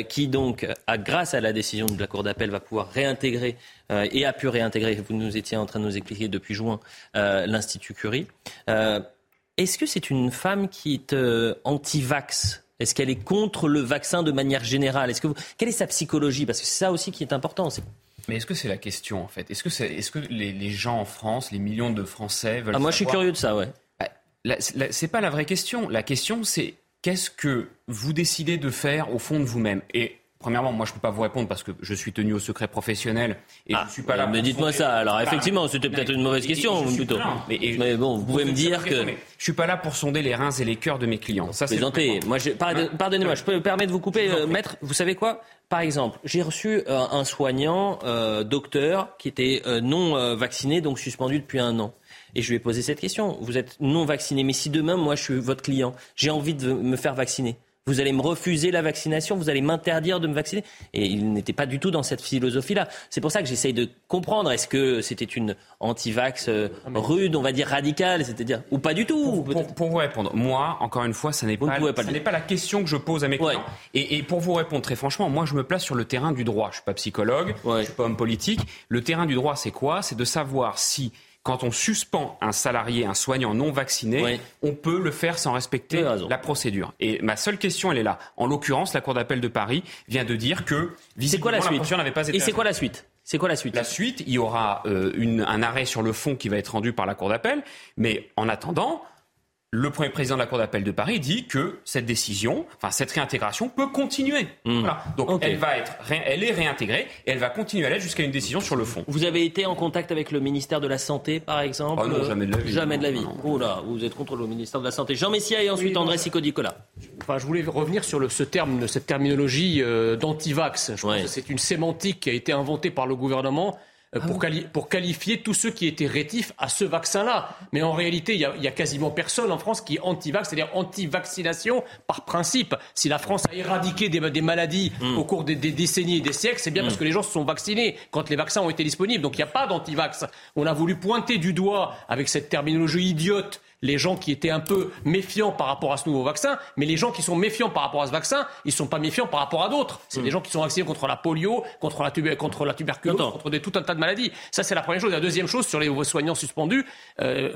qui donc, grâce à la décision de la Cour d'appel, va pouvoir réintégrer et a pu réintégrer, vous nous étiez en train de nous expliquer depuis juin, l'Institut Curie. Est-ce que c'est une femme qui est anti-vax? Est-ce qu'elle est contre le vaccin de manière générale? Quelle est sa psychologie? Parce que c'est ça aussi qui est important. Mais est-ce que c'est la question en fait? Est-ce que, les, gens en France, les millions de Français veulent ah, Moi, je suis curieux de ça, ouais. Bah, c'est pas la vraie question. La question, c'est qu'est-ce que vous décidez de faire au fond de vous-même? Et Premièrement, moi, je ne peux pas vous répondre parce que je suis tenu au secret professionnel et ah, je suis pas là. Mais dites-moi ça. Alors, effectivement, c'était peut-être une mauvaise question, plutôt. Mais, bon, vous pouvez me dire que. Je suis pas là pour sonder les reins et les cœurs de mes clients. Ça, c'est Moi, pardonnez-moi, je peux me permettre de vous couper, euh, maître. Vous savez quoi? Par exemple, j'ai reçu euh, un soignant, euh, docteur, qui était non vacciné, donc suspendu depuis un an. Et je lui ai posé cette question. Vous êtes non vacciné, mais si demain, moi, je suis votre client, j'ai envie de me faire vacciner, vous allez me refuser la vaccination, vous allez m'interdire de me vacciner. Et il n'était pas du tout dans cette philosophie-là. C'est pour ça que j'essaye de comprendre. Est-ce que c'était une anti-vax euh, rude, on va dire radicale, c'est-à-dire ou pas du tout pour, vous répondre, moi, encore une fois, ça n'est pas, pas, pas la question que je pose à mes clients. Et, pour vous répondre très franchement, moi, je me place sur le terrain du droit. Je suis pas psychologue, je je suis pas homme politique. Le terrain du droit, c'est quoi? C'est de savoir si quand on suspend un salarié, un soignant non vacciné, on peut le faire sans respecter la procédure. Et ma seule question, elle est là. En l'occurrence, la Cour d'appel de Paris vient de dire que visiblement quoi la, suite n'avait pas été. Et c'est quoi la suite? C'est quoi la suite? La suite, il y aura euh, une, un arrêt sur le fond qui va être rendu par la Cour d'appel, mais en attendant, le premier président de la Cour d'appel de Paris dit que cette décision, enfin cette réintégration peut continuer. Voilà. Donc elle va être, elle est réintégrée et elle va continuer à l'être jusqu'à une décision sur le fond. Vous avez été en contact avec le ministère de la Santé, par exemple? Oh non, jamais de la vie. Jamais de la vie. Oh là, vous êtes contre le ministère de la Santé. Jean Messia et ensuite André Sicodicola. Enfin, je voulais revenir sur le, ce terme, cette terminologie euh, d'antivax. Je pense que c'est une sémantique qui a été inventée par le gouvernement euh, ah pour, qualifier tous ceux qui étaient rétifs à ce vaccin-là. Mais en réalité, il y, a, quasiment personne en France qui est anti-vax, c'est-à-dire anti-vaccination par principe. Si la France a éradiqué des, maladies hmm. au cours des, décennies et des siècles, c'est bien parce hmm. que les gens se sont vaccinés quand les vaccins ont été disponibles. Donc il n'y a pas d'anti-vax. On a voulu pointer du doigt avec cette terminologie idiote les gens qui étaient un peu méfiants par rapport à ce nouveau vaccin, mais les gens qui sont méfiants par rapport à ce vaccin, ils ne sont pas méfiants par rapport à d'autres. C'est hmm. des gens qui sont vaccinés contre la polio, contre la, contre la tuberculose, contre des, tout un tas de maladies. Ça, c'est la première chose. La deuxième chose, sur les soignants suspendus, euh,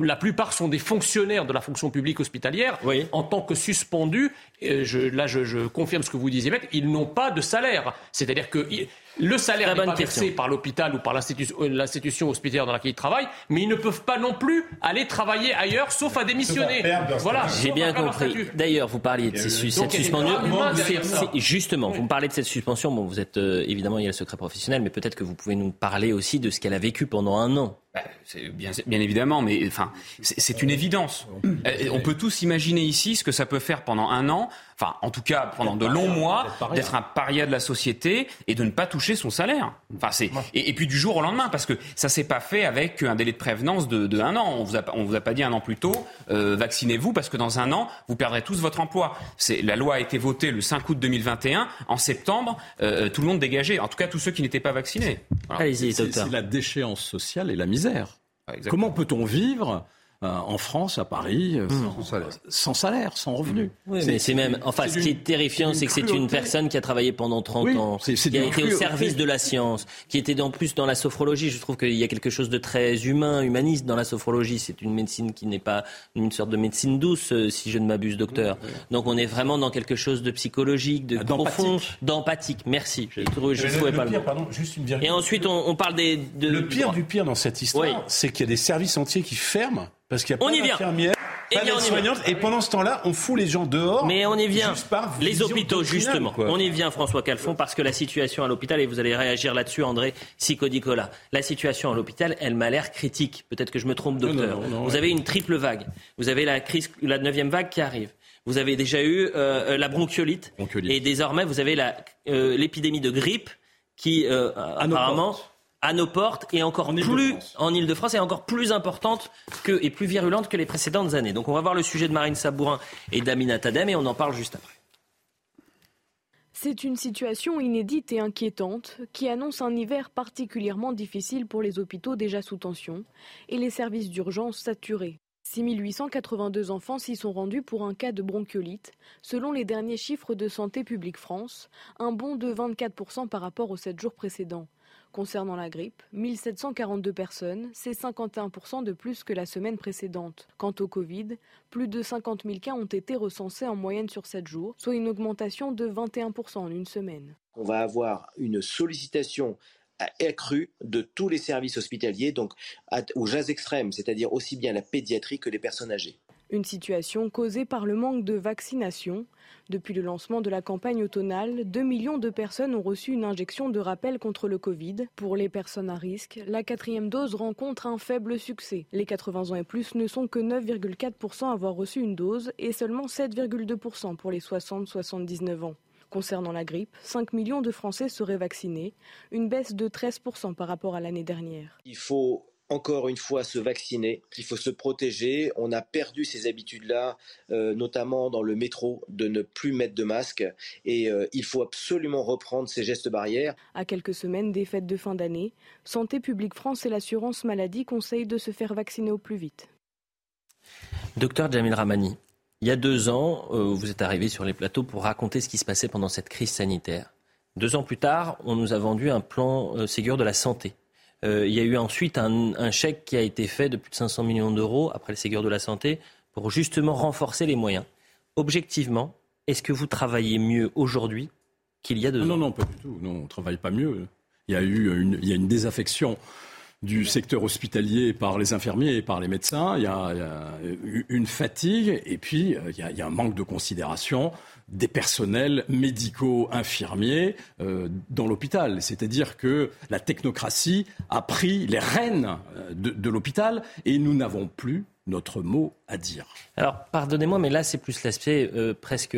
la plupart sont des fonctionnaires de la fonction publique hospitalière. En tant que suspendus, euh, je, là, je, je, confirme ce que vous disiez, maître, ils n'ont pas de salaire. C'est-à-dire que le salaire n'est pas versé par l'hôpital ou par euh, l'institution hospitalière dans laquelle ils travaillent, mais ils ne peuvent pas non plus aller travailler ailleurs, sauf à démissionner. Voilà. J'ai bien compris. D'ailleurs, vous parliez de cette suspension. Justement, vous me parlez de cette suspension. Bon, vous êtes euh, évidemment, il y a le secret professionnel, mais peut-être que vous pouvez nous parler aussi de ce qu'elle a vécu pendant un an. Bah, bien, bien, évidemment, mais enfin, c'est une évidence. Euh, on peut tous imaginer ici ce que ça peut faire pendant un an, enfin, en tout cas pendant de longs mois, d'être un paria de la société et de ne pas toucher son salaire. Enfin, c'est et, puis du jour au lendemain, parce que ça s'est pas fait avec un délai de prévenance de, un an. On vous a, on vous a pas dit un an plus tôt, euh, vaccinez-vous parce que dans un an vous perdrez tous votre emploi. C'est la loi a été votée le 5 août 2021. En septembre, euh, tout le monde dégagé. En tout cas, tous ceux qui n'étaient pas vaccinés. Allez-y, C'est la déchéance sociale et la mise Comment peut-on vivre euh, en France, à Paris, euh, mmh. sans, salaire. sans, revenu. Oui, mais c'est même. Enfin, ce qui est terrifiant, c'est que c'est une personne qui a travaillé pendant 30 ans, qui a été au service de la science, qui était en plus dans la sophrologie. Je trouve qu'il y a quelque chose de très humain, humaniste dans la sophrologie. C'est une médecine qui n'est pas une sorte de médecine douce, euh, si je ne m'abuse, docteur. Donc on est vraiment dans quelque chose de psychologique, de profond, d'empathique. Merci. Je ne trouvais pas le, pire, pardon, juste une Et ensuite, on, parle des. De, le pire du pire dans cette histoire, c'est qu'il y a des services entiers qui ferment parce qu'il y a pas d'infirmières, pas soignantes et pendant ce temps-là, on fout les gens dehors. Mais on y vient. les hôpitaux, justement. On y vient, François Calfon, parce que la situation à l'hôpital, et vous allez réagir là-dessus, André Sicodicola, la situation à l'hôpital, elle m'a l'air critique. Peut-être que je me trompe, docteur. vous avez une triple vague. Vous avez la crise, la neuvième vague qui arrive. Vous avez déjà eu euh, euh, la bronchiolite, Et désormais, vous avez euh, l'épidémie de grippe qui, apparemment, à nos portes et encore plus en Ile-de-France et encore plus importante que, et plus virulente que les précédentes années. Donc on va voir le sujet de Marine Sabourin et d'Amina Tadem et on en parle juste après. C'est une situation inédite et inquiétante qui annonce un hiver particulièrement difficile pour les hôpitaux déjà sous tension et les services d'urgence saturés. 6882 enfants s'y sont rendus pour un cas de bronchiolite, selon les derniers chiffres de Santé publique France, un bond de 24% par rapport aux 7 jours précédents. Concernant la grippe, 1742 personnes, c'est 51% de plus que la semaine précédente. Quant au Covid, plus de 50 000 cas ont été recensés en moyenne sur 7 jours, soit une augmentation de 21% en une semaine. On va avoir une sollicitation accrue de tous les services hospitaliers, donc aux jazz extrêmes, c'est-à-dire aussi bien la pédiatrie que les personnes âgées. Une situation causée par le manque de vaccination. Depuis le lancement de la campagne automnale, 2 millions de personnes ont reçu une injection de rappel contre le Covid. Pour les personnes à risque, la quatrième dose rencontre un faible succès. Les 80 ans et plus ne sont que 9,4% à avoir reçu une dose et seulement 7,2% pour les 60-79 ans. Concernant la grippe, 5 millions de Français seraient vaccinés, une baisse de 13% par rapport à l'année dernière. Il faut encore une fois se vacciner, il faut se protéger. On a perdu ces habitudes-là, euh, notamment dans le métro, de ne plus mettre de masque. Et euh, il faut absolument reprendre ces gestes barrières. À quelques semaines des fêtes de fin d'année, Santé publique France et l'assurance maladie conseillent de se faire vacciner au plus vite. Docteur Jamil Ramani, il y a deux ans, euh, vous êtes arrivé sur les plateaux pour raconter ce qui se passait pendant cette crise sanitaire. Deux ans plus tard, on nous a vendu un plan Ségur de la santé euh, il y a eu ensuite un, chèque qui a été fait de plus de 500 millions d'euros après le Ségur de la Santé pour justement renforcer les moyens. Objectivement, est-ce que vous travaillez mieux aujourd'hui qu'il y a deux ans Non, non, pas du tout. Non, on ne travaille pas mieux. Il y a eu une, il y a une désaffection du secteur hospitalier par les infirmiers et par les médecins. Il y a, une fatigue et puis euh, il y, a, un manque de considération des personnels médicaux infirmiers euh, dans l'hôpital. C'est-à-dire que la technocratie a pris les rênes euh, de, l'hôpital et nous n'avons plus notre mot à dire. Alors, pardonnez-moi, mais là, c'est plus l'aspect presque...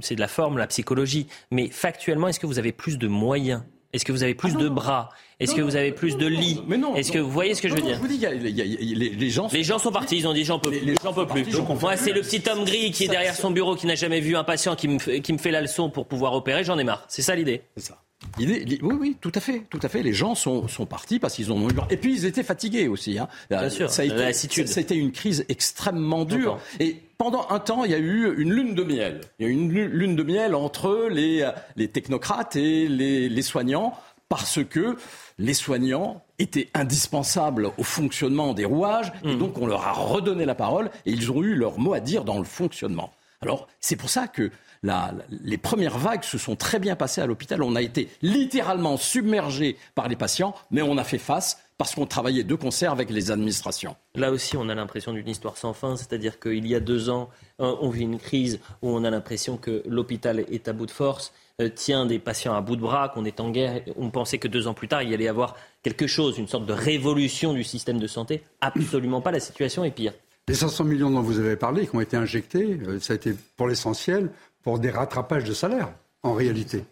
c'est de la forme, la psychologie. Mais factuellement, est-ce que vous avez plus de moyens est-ce que vous avez plus ah de bras Est-ce que vous avez plus de lits Mais non. Est-ce que vous voyez ce que je veux dire Je vous dis, les, gens. Les gens sont partis. Ils ont dit j'en peux, peux plus. Moi, c'est le petit homme gris qui est derrière son bureau, qui n'a jamais vu un patient, qui me, qui me fait la leçon pour pouvoir opérer. J'en ai marre. C'est ça l'idée. C'est ça. Oui, oui, tout à fait, tout à fait. Les gens sont, sont partis parce qu'ils ont eu. Et puis ils étaient fatigués aussi. Hein. Bien sûr. Ça a été, c'était une crise extrêmement dure. Et pendant un temps, il y a eu une lune de miel. Il y a eu une lune de miel entre les, les technocrates et les, les soignants parce que les soignants étaient indispensables au fonctionnement des rouages et mmh. donc on leur a redonné la parole et ils ont eu leur mot à dire dans le fonctionnement. Alors c'est pour ça que les premières vagues se sont très bien passées à l'hôpital. On a été littéralement submergé par les patients, mais on a fait face parce qu'on travaillait de concert avec les administrations. Là aussi, on a l'impression d'une histoire sans fin, c'est-à-dire qu'il y a deux ans, on vit une crise où on a l'impression que l'hôpital est à bout de force, euh, tient des patients à bout de bras, qu'on est en guerre. On pensait que deux ans plus tard, il y allait y avoir quelque chose, une sorte de révolution du système de santé. Absolument pas, la situation est pire. Les 500 millions dont vous avez parlé, qui ont été injectés, euh, ça a été pour l'essentiel pour des rattrapages de salaire, en réalité.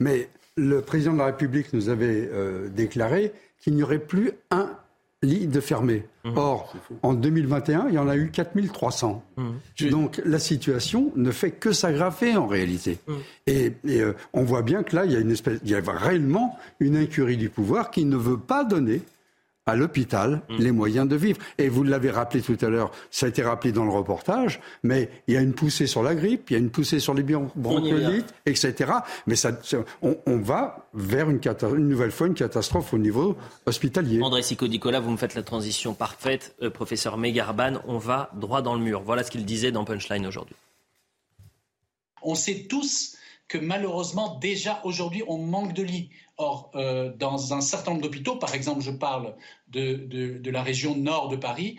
Mais le président de la République nous avait euh, déclaré qu'il n'y aurait plus un lit de fermé. Mmh. Or, en 2021, il y en a eu 4300. Mmh. Donc la situation ne fait que s'aggraver en réalité. Mmh. Et, euh, on voit bien que là, il y a, une espèce, il y a réellement une incurie du pouvoir qui ne veut pas donner à l'hôpital mm. les moyens de vivre. Et vous l'avez rappelé tout à l'heure, ça a été rappelé dans le reportage, mais il y a une poussée sur la grippe, il y a une poussée sur les bronchiolites, etc. Mais ça, on, va vers une, une, nouvelle fois une catastrophe au niveau hospitalier. André Sico-Nicolas, vous me faites la transition parfaite. Euh, professeur Megarban, on va droit dans le mur. Voilà ce qu'il disait dans Punchline aujourd'hui. On sait tous que malheureusement, déjà aujourd'hui, on manque de lits. Or, euh, dans un certain nombre d'hôpitaux, par exemple, je parle de, la région nord de Paris,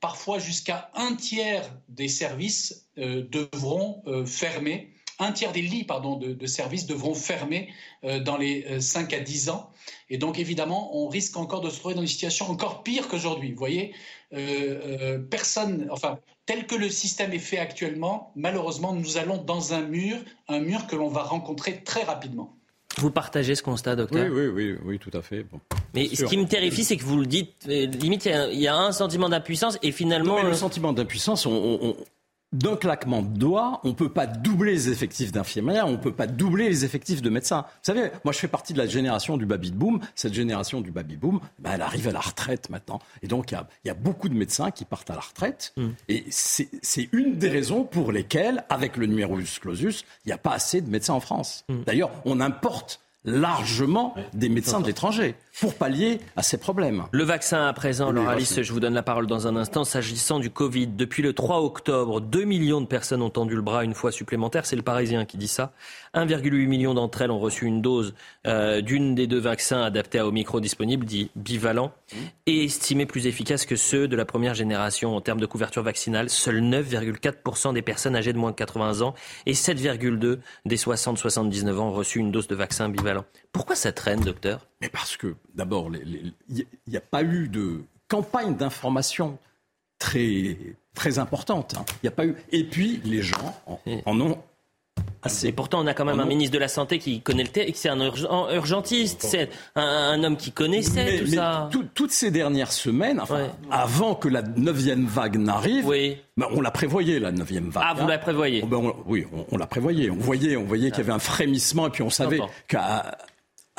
parfois jusqu'à un tiers des services euh, devront euh, fermer, un tiers des lits pardon, de, services devront fermer dans les 5 à 10 ans. Et donc, évidemment, on risque encore de se trouver dans une situation encore pire qu'aujourd'hui. Vous voyez, personne, enfin, tel que le système est fait actuellement, malheureusement, nous allons dans un mur, un mur que l'on va rencontrer très rapidement. Vous partagez ce constat, docteur oui, oui, oui, oui, tout à fait. Bon. Mais ce qui me terrifie, c'est que vous le dites, euh, limite, il y, a un sentiment d'impuissance et finalement. le sentiment d'impuissance, on, d'un claquement de doigts, on ne peut pas doubler les effectifs d'infirmières, on ne peut pas doubler les effectifs de médecins. Vous savez, moi je fais partie de la génération du baby-boom. Cette génération du baby-boom, ben, elle arrive à la retraite maintenant. Et donc il y, a, beaucoup de médecins qui partent à la retraite. Mm. Et c'est une des raisons pour lesquelles, avec le numerus clausus, il n'y a pas assez de médecins en France. Mm. D'ailleurs, on importe largement des médecins de l'étranger pour pallier à ces problèmes. Le vaccin à présent, Laura Alice, je vous donne la parole dans un instant. S'agissant du Covid, depuis le 3 octobre, 2 millions de personnes ont tendu le bras une fois supplémentaire. C'est le Parisien qui dit ça. 1,8 million d'entre elles ont reçu une dose euh, d'une des deux vaccins adaptés à Omicron disponible, dit bivalent, et estimé plus efficace que ceux de la première génération en termes de couverture vaccinale. Seuls 9,4% des personnes âgées de moins de 80 ans et 7,2% des 60-79 ans ont reçu une dose de vaccin bivalent. Pourquoi ça traîne, docteur? Mais parce que, d'abord, il n'y a pas eu de campagne d'information très, très importante. Hein. Il n'y a pas eu. Et puis, les gens en, ont. Et pourtant, on a quand même un ministre de la Santé qui connaît le texte, c'est un urgentiste, c'est un, homme qui connaissait tout ça. toutes ces dernières semaines, enfin, avant que la neuvième vague n'arrive, oui. Ben, on la prévoyait, la neuvième vague. Ah, vous la prévoyez oh, ben, Oui, on, la prévoyait. On voyait, on voyait qu'il y avait un frémissement, et puis on savait qu'à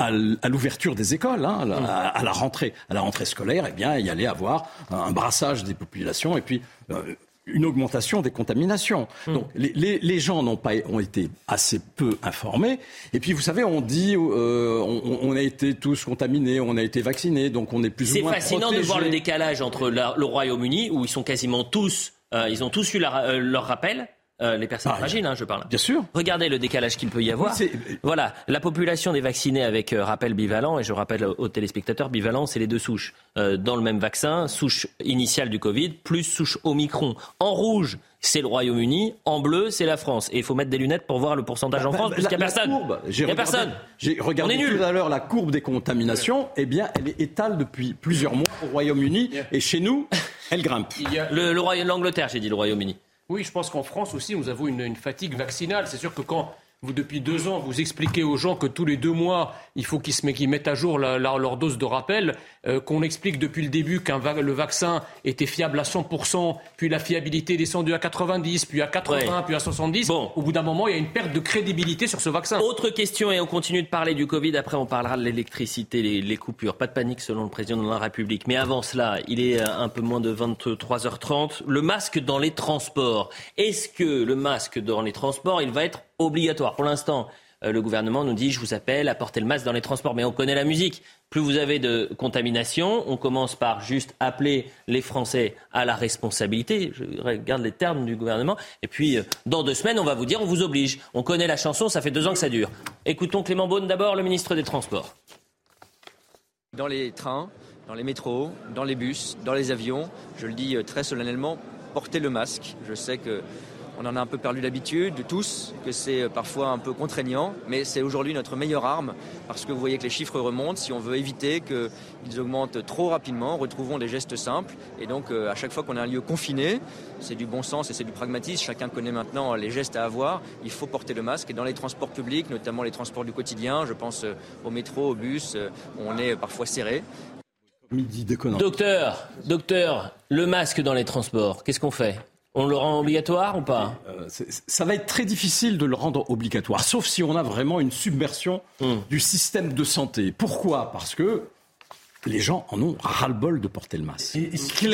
à l'ouverture des écoles, hein, mmh. à, la rentrée, à la rentrée scolaire, eh bien, il y allait avoir un brassage des populations et puis euh, une augmentation des contaminations. Mmh. Donc les, les, gens n'ont pas ont été assez peu informés. Et puis vous savez, on dit euh, on, a été tous contaminés, on a été vaccinés, donc on est plus ou moins C'est fascinant de voir le décalage entre le Royaume-Uni où ils sont quasiment tous, euh, ils ont tous eu leur rappel euh, les personnes ah, fragiles, hein, je parle. Bien sûr. Regardez le décalage qu'il peut y avoir. voilà, la population des vaccinés avec euh, rappel bivalent, et je rappelle aux téléspectateurs, bivalent, c'est les deux souches. Euh, dans le même vaccin, souche initiale du Covid, plus souche Omicron. En rouge, c'est le Royaume-Uni. En bleu, c'est la France. Et il faut mettre des lunettes pour voir le pourcentage en bah, France, puisqu'il n'y a personne. Il n'y a personne. J'ai regardé tout à l'heure la courbe des contaminations. Eh bien, elle est étale depuis plusieurs mois au Royaume-Uni. Et chez nous, elle grimpe. L'Angleterre, j'ai dit le Royaume-Uni. Oui, je pense qu'en France aussi, nous avons une, fatigue vaccinale. C'est sûr que quand vous, depuis deux ans, vous expliquez aux gens que tous les deux mois, il faut qu'ils mettent à jour leur dose de rappel, euh, qu'on explique depuis le début que le vaccin était fiable à 100%, puis la fiabilité est descendue à 90, puis à 80, puis à 70. Bon. Au bout d'un moment, il y a une perte de crédibilité sur ce vaccin. Autre question, et on continue de parler du Covid. Après, on parlera de l'électricité, les, les, coupures. Pas de panique selon le président de la République. Mais avant cela, il est euh, un peu moins de 23h30. Le masque dans les transports. Est-ce que le masque dans les transports, il va être obligatoire? Pour l'instant, le gouvernement nous dit je vous appelle à porter le masque dans les transports, mais on connaît la musique. Plus vous avez de contamination, on commence par juste appeler les Français à la responsabilité. Je regarde les termes du gouvernement. Et puis, euh, dans deux semaines, on va vous dire on vous oblige. On connaît la chanson, ça fait deux ans que ça dure. Écoutons Clément Beaune d'abord, le ministre des Transports. Dans les trains, dans les métros, dans les bus, dans les avions, je le dis euh, très solennellement, portez le masque. Je sais que on en a un peu perdu l'habitude, tous, que c'est euh, parfois un peu contraignant, mais c'est aujourd'hui notre meilleure arme parce que vous voyez que les chiffres remontent. Si on veut éviter qu'ils augmentent trop rapidement, retrouvons des gestes simples. Et donc, euh, à chaque fois qu'on a un lieu confiné, c'est du bon sens et c'est du pragmatisme. Chacun connaît maintenant les gestes à avoir. Il faut porter le masque. Et dans les transports publics, notamment les transports du quotidien, je pense euh, au métro, au bus, on est parfois serré. Midi Docteur, docteur, le masque dans les transports, qu'est-ce qu'on fait? On le rend obligatoire ou pas euh, Ça va être très difficile de le rendre obligatoire, sauf si on a vraiment une submersion hmm. du système de santé. Pourquoi? Parce que les gens en ont ras-le-bol de porter le masque.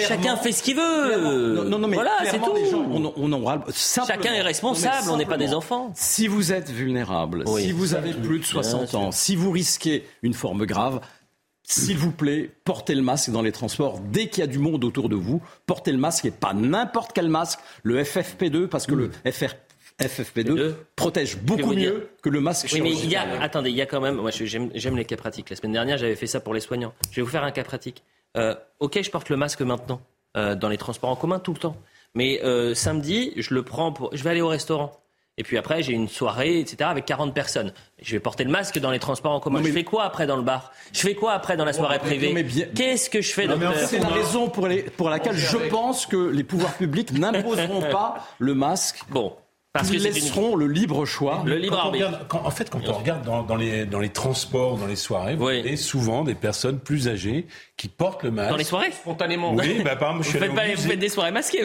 Chacun fait ce qu'il veut. Non, non, mais voilà, c'est tout. Chacun est responsable, on n'est pas des enfants. Si vous êtes vulnérable, si vous avez plus de 60 ans, si vous risquez une forme grave, s'il vous plaît, portez le masque dans les transports. Dès qu'il y a du monde autour de vous, portez le masque et pas n'importe quel masque, le FFP2, parce que le FR, FFP2 protège beaucoup mieux que le masque oui, mais il y a, attendez, il y a quand même, moi j'aime les cas pratiques. La semaine dernière, j'avais fait ça pour les soignants. Je vais vous faire un cas pratique. Euh, ok, je porte le masque maintenant euh, dans les transports en commun tout le temps. Mais euh, samedi, je le prends pour. Je vais aller au restaurant. Et puis après, j'ai une soirée, etc., avec 40 personnes. Je vais porter le masque dans les transports en commun. Je fais quoi après dans le bar? Je fais quoi après dans la soirée privée? Qu'est-ce que je fais dans C'est la raison pour, les, pour laquelle je pense que les pouvoirs publics [LAUGHS] n'imposeront pas le masque. Bon. Parce qu'ils laisseront le libre choix. Le libre arbitre. en fait, quand on regarde dans, les, dans les transports, dans les soirées, vous voyez souvent des personnes plus âgées qui portent le masque. Dans les soirées Spontanément. Oui, bah, par exemple, vous, faites pas, vous faites des soirées masquées.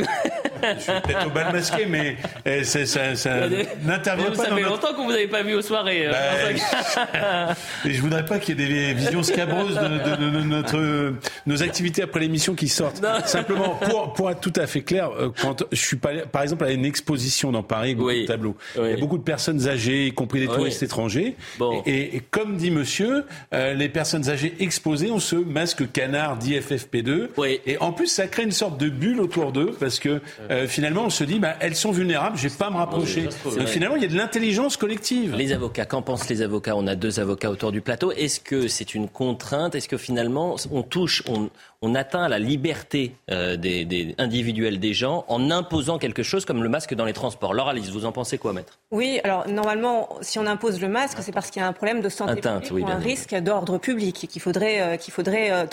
je suis peut-être au bal masqué, mais eh, ça, ça, ça n'intervient pas. Ça fait longtemps qu'on vous avait pas vu aux soirées. Euh, bah, [LAUGHS] et je voudrais pas qu'il y ait des visions scabreuses de, de, notre, nos activités après l'émission qui sortent. Simplement, pour, pour être tout à fait clair, euh, quand je suis pas, par exemple à une exposition dans Paris, oui. tableau, il y a beaucoup de personnes âgées, y compris des touristes étrangers. Et, comme dit monsieur, euh, les personnes âgées exposées ont ce masque canard dit FFP2. Et en plus, ça crée une sorte de bulle autour d'eux parce que euh, finalement, on se dit, bah, elles sont vulnérables, je vais pas me rapprocher. Donc finalement, il y a de l'intelligence collective. Les avocats, qu'en pensent les avocats? On a deux avocats autour du plateau. Est-ce que c'est une contrainte? Est-ce que finalement, on touche, on, on atteint la liberté euh, des, individuelle des gens en imposant quelque chose comme le masque dans les transports? Laura Alice, vous en pensez quoi, maître? Oui, alors normalement, si on impose le masque, c'est parce qu'il y a un problème de santé publique ou un risque d'ordre public qu'il faudrait, euh, qu'il faudrait euh,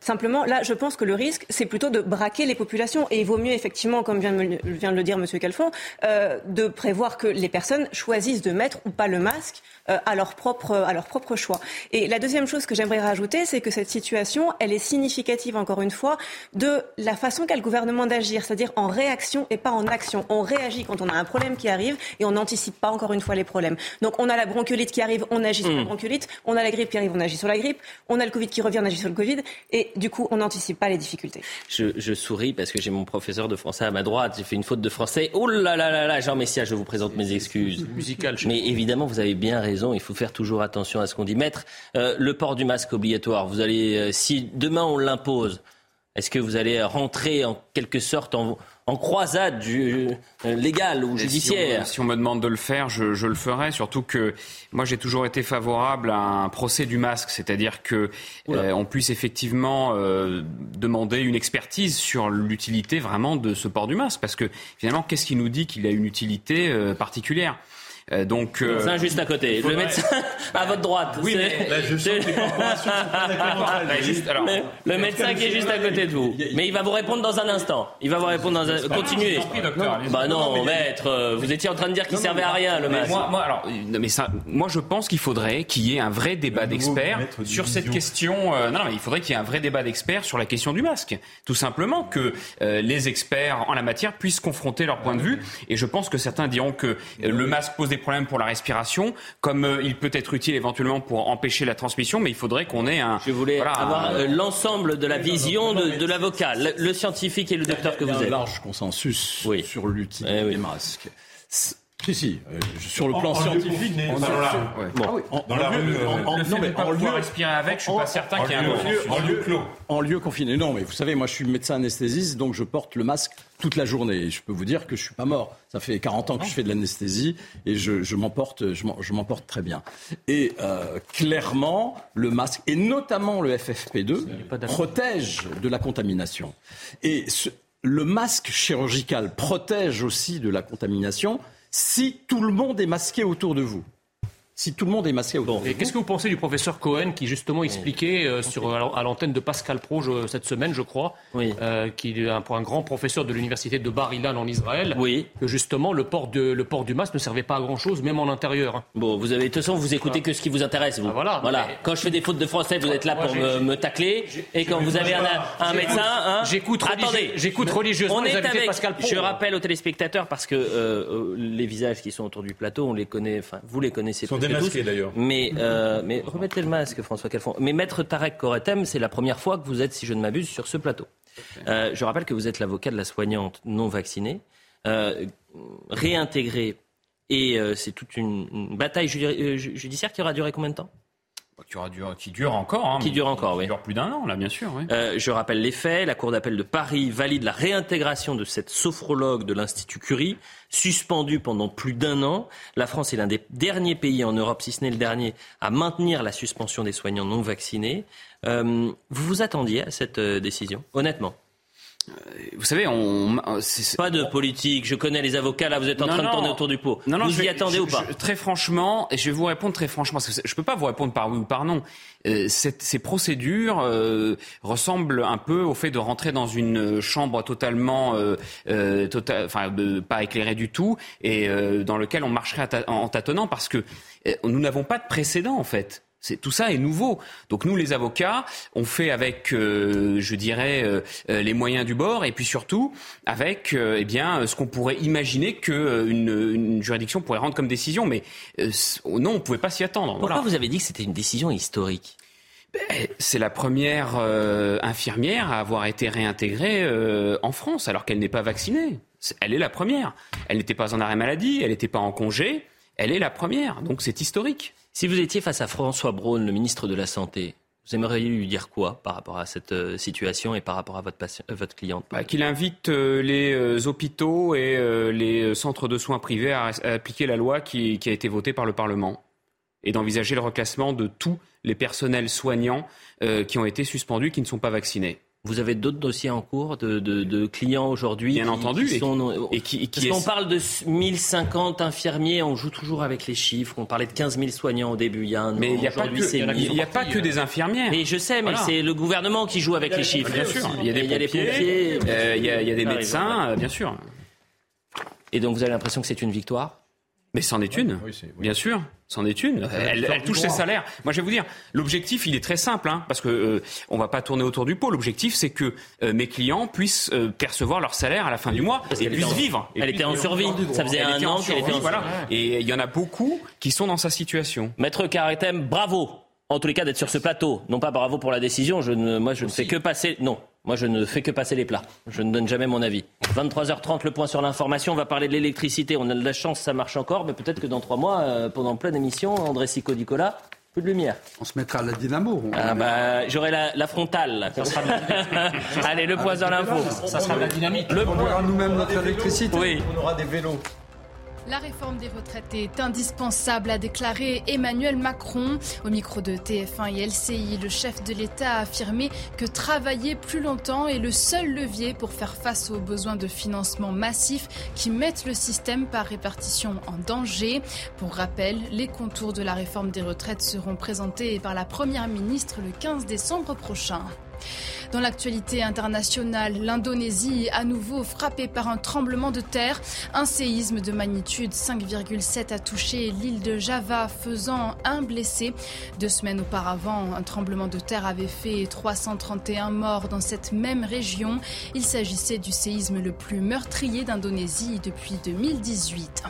Simplement, là, je pense que le risque, c'est plutôt de braquer les populations. Et il vaut mieux, effectivement, comme vient de, le dire M. Calfon, de prévoir que les personnes choisissent de mettre ou pas le masque à, leur propre, à leur propre choix. Et la deuxième chose que j'aimerais rajouter, c'est que cette situation, elle est significative encore une fois, de la façon qu'a le gouvernement d'agir, c'est-à-dire en réaction et pas en action. On réagit quand on a un problème qui arrive et on n'anticipe pas encore une fois les problèmes. Donc on a la bronchiolite qui arrive, on agit sur la hmm. bronchiolite, on a la grippe qui arrive, on agit sur la grippe, on a le Covid qui revient, on agit sur le Covid, et du coup on n'anticipe pas les difficultés. Je, souris parce que j'ai mon professeur de français à ma droite, j'ai fait une faute de français. Oh là là là là, Jean Messia, je vous présente mes excuses. Musical. Mais évidemment, vous avez bien raison, il faut faire toujours attention à ce qu'on dit. Maître, euh, le port du masque obligatoire, vous allez, euh, si demain on l'a impose, Est-ce que vous allez rentrer en quelque sorte en, croisade du, euh, légale ou judiciaire? si on, me demande de le faire, je, le ferai. Surtout que moi, j'ai toujours été favorable à un procès du masque, c'est-à-dire que euh, on puisse effectivement euh, demander une expertise sur l'utilité vraiment de ce port du masque, parce que finalement, qu'est-ce qui nous dit qu'il a une utilité particulière? Euh, donc, euh, le médecin juste à côté. Le médecin [LAUGHS] à votre droite. Oui, mais là, je sens que [LAUGHS] les. Le médecin qui est juste à côté de vous. Mais il va vous répondre dans un instant. Il va vous répondre dans un... Continuez. Bah non, maître, euh, vous étiez en train de dire qu'il servait à rien, le masque. Moi, moi, alors, mais ça, moi, je pense qu'il faudrait qu'il y ait un vrai débat d'experts sur cette question. non, non, mais il faudrait qu'il y ait un vrai débat d'experts sur la question du masque. Tout simplement que les experts en la matière puissent confronter leur point de vue. Et je pense que certains diront que le masque pose des problèmes pour la respiration, comme euh, il peut être utile éventuellement pour empêcher la transmission, mais il faudrait qu'on ait un. Je voulais avoir euh, l'ensemble de la vision de, l'avocat, le, scientifique et le docteur que vous êtes. un large consensus sur l'utilité eh des masques. Si, si, euh, sur le plan scientifique. on dans la, dans la rue. non, mais en lieu respirer avec, je suis pas certain qu'il y ait un en lieu clos. En lieu confiné. Non, mais vous savez, moi, je suis médecin anesthésiste, donc je porte le masque toute la journée. Et je peux vous dire que je suis pas mort. Ça fait 40 ans que je fais de l'anesthésie et je, je m'en porte, je m'en porte très bien. Et euh, clairement, le masque et notamment le FFP2 protège de la contamination. Et le masque chirurgical protège aussi de la contamination si tout le monde est masqué autour de vous si tout le monde est masqué autour. Et qu'est-ce que vous pensez du professeur Cohen qui justement expliquait euh, sur, à l'antenne de Pascal Pro cette semaine, je crois, euh, qui est un, un, grand professeur de l'université de Bar Ilan en Israël, oui. que justement le port, de, le port du masque ne servait pas à grand chose, même en intérieur. Bon, vous avez de toute façon vous écoutez que ce qui vous intéresse. Vous. Ah, voilà. voilà. Quand je fais des fautes de français, vous êtes là pour me, tacler, et quand vous avez un, un médecin, hein, j'écoute. Attendez, j'écoute religieusement. On est avec Pascal Pro. Je rappelle aux téléspectateurs parce que euh, les visages qui sont autour du plateau, on les connaît, enfin vous les connaissez d'ailleurs. Mais, euh, mais remettez le masque, François Calfon. Mais Maître Tarek Koretem, c'est la première fois que vous êtes, si je ne m'abuse, sur ce plateau. Euh, je rappelle que vous êtes l'avocat de la soignante non vaccinée, euh, réintégrée, et c'est toute une, bataille judiciaire qui aura duré combien de temps? Qui, qui, dure encore. Hein, qui dure encore, oui. Qui dure plus d'un an, là, bien sûr. Oui. Euh, je rappelle les faits. La Cour d'appel de Paris valide la réintégration de cette sophrologue de l'Institut Curie, suspendue pendant plus d'un an. La France est l'un des derniers pays en Europe, si ce n'est le dernier, à maintenir la suspension des soignants non vaccinés. Euh, vous vous attendiez à cette euh, décision, honnêtement? Vous savez, on. Pas de politique. Je connais les avocats. Là, vous êtes en train de tourner autour du pot. Non, non, vous y attendez ou pas Très franchement, et je vais vous répondre très franchement, parce que je peux pas vous répondre par oui ou par non. Euh, ces procédures euh, ressemblent un peu au fait de rentrer dans une chambre totalement, euh, tota-, enfin, pas éclairée du tout, et dans lequel on marcherait en tâtonnant, parce que nous n'avons pas de précédent en fait tout ça est nouveau. Donc nous, les avocats, on fait avec, euh, je dirais, euh, euh, les moyens du bord, et puis surtout avec, eh bien, ce qu'on pourrait imaginer qu'une une juridiction pourrait rendre comme décision. Mais non, on ne pouvait pas s'y attendre. Pourquoi vous avez dit que c'était une décision historique? Ben, c'est la première infirmière à avoir été réintégrée en France alors qu'elle n'est pas vaccinée. Elle est la première. Elle n'était pas en arrêt maladie, elle n'était pas en congé. Elle est la première. Donc c'est historique. Si vous étiez face à François Braun, le ministre de la Santé, vous aimeriez lui dire quoi par rapport à cette euh, situation et par rapport à votre, euh, cliente? Bah, Qu'il invite euh, les hôpitaux et les centres de soins privés à, appliquer la loi qui, a été votée par le Parlement et d'envisager le reclassement de tous les personnels soignants qui ont été suspendus, qui ne sont pas vaccinés. Vous avez d'autres dossiers en cours de, de, de clients aujourd'hui Bien entendu. Qui sont, et qui, qui Parce qu'on parle de 1050 infirmiers, on joue toujours avec les chiffres. On parlait de 15 000 soignants au début. Il y a un mais il n'y a, pas que, a pas que des infirmières. Et je sais, mais c'est le gouvernement qui joue avec les chiffres. Bien sûr. Il y a des pompiers, euh, il y a des médecins, euh, bien sûr. Et donc vous avez l'impression que c'est une victoire? Mais c'en est une, bien sûr, c'en est une. Elle, touche ses salaires. Moi, je vais vous dire, l'objectif, il est très simple, hein, parce que euh, on va pas tourner autour du pot. L'objectif, c'est que euh, mes clients puissent euh, percevoir leur salaire à la fin du mois et puissent vivre. elle était en survie. Ça faisait un an qu'elle était en survie. Voilà. Et il y en a beaucoup qui sont dans sa situation. Maître Carretem, bravo. En tous les cas, d'être sur ce plateau. Non pas bravo pour la décision. Je ne, moi, je ne fais que passer. Non, moi, je ne fais que passer les plats. Je ne donne jamais mon avis. 23h30, le point sur l'information. On va parler de l'électricité. On a de la chance, ça marche encore. Mais peut-être que dans trois mois, euh, pendant pleine émission, André Sico-Nicolas, plus de lumière. On se mettra à la dynamo. Ah bah, j'aurai la, frontale. [LAUGHS] Allez, le point sur l'info. Ça sera la dynamite. On aura nous-mêmes notre électricité. Oui. On aura des vélos. La réforme des retraites est indispensable, a déclaré Emmanuel Macron. Au micro de TF1 et LCI, le chef de l'État a affirmé que travailler plus longtemps est le seul levier pour faire face aux besoins de financement massifs qui mettent le système par répartition en danger. Pour rappel, les contours de la réforme des retraites seront présentés par la Première ministre le 15 décembre prochain. Dans l'actualité internationale, l'Indonésie est à nouveau frappée par un tremblement de terre. Un séisme de magnitude 5,7 a touché l'île de Java, faisant un blessé. Deux semaines auparavant, un tremblement de terre avait fait 331 morts dans cette même région. Il s'agissait du séisme le plus meurtrier d'Indonésie depuis 2018.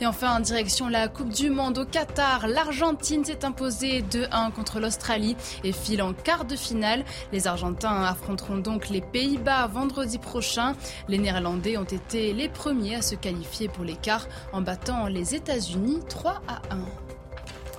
Et enfin, en direction la Coupe du Monde au Qatar, l'Argentine s'est imposée 2-1 contre l'Australie et file en quart de finale. Les Argentins affronteront donc les Pays-Bas vendredi prochain. Les Néerlandais ont été les premiers à se qualifier pour l'écart en battant les États-Unis 3 à 1.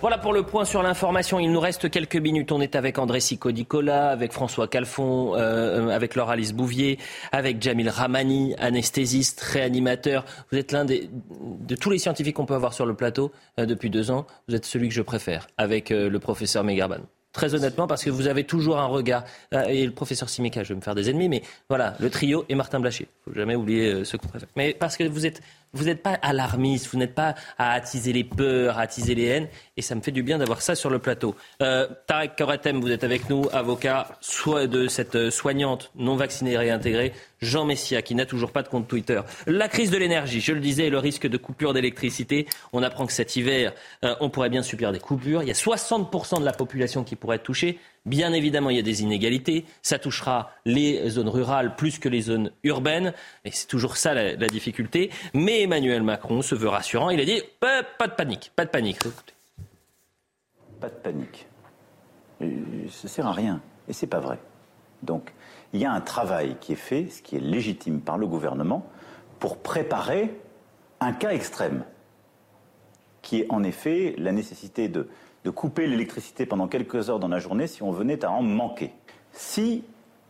Voilà pour le point sur l'information. Il nous reste quelques minutes. On est avec André Sico-Nicolas, avec François Calfon, euh, avec Laure Alice Bouvier, avec Jamil Ramani, anesthésiste, réanimateur. Vous êtes l'un des, de tous les scientifiques qu'on peut avoir sur le plateau euh, depuis deux ans. Vous êtes celui que je préfère, avec euh, le professeur Megarban. Très honnêtement, parce que vous avez toujours un regard. et le professeur Simeka, je vais me faire des ennemis, mais voilà, le trio et Martin Blachier. Faut jamais oublier ce qu'on préfère. Mais parce que vous êtes vous n'êtes pas alarmiste, vous n'êtes pas à attiser les peurs, à attiser les haines, et ça me fait du bien d'avoir ça sur le plateau. Euh, Tarek Koratem, vous êtes avec nous, avocat soit de cette soignante non vaccinée réintégrée, Jean Messia, qui n'a toujours pas de compte Twitter. La crise de l'énergie, je le disais, le risque de coupure d'électricité. On apprend que cet hiver, euh, on pourrait bien subir des coupures. Il y a 60% de la population qui pourrait être touchée. Bien évidemment, il y a des inégalités. Ça touchera les zones rurales plus que les zones urbaines. Et c'est toujours ça la, difficulté. Mais Emmanuel Macron se veut rassurant. Il a dit pas, de panique, pas de panique. Pas de panique. Ça sert à rien. Et c'est pas vrai. Donc, il y a un travail qui est fait, ce qui est légitime par le gouvernement, pour préparer un cas extrême, qui est en effet la nécessité de couper l'électricité pendant quelques heures dans la journée si on venait à en manquer. Si,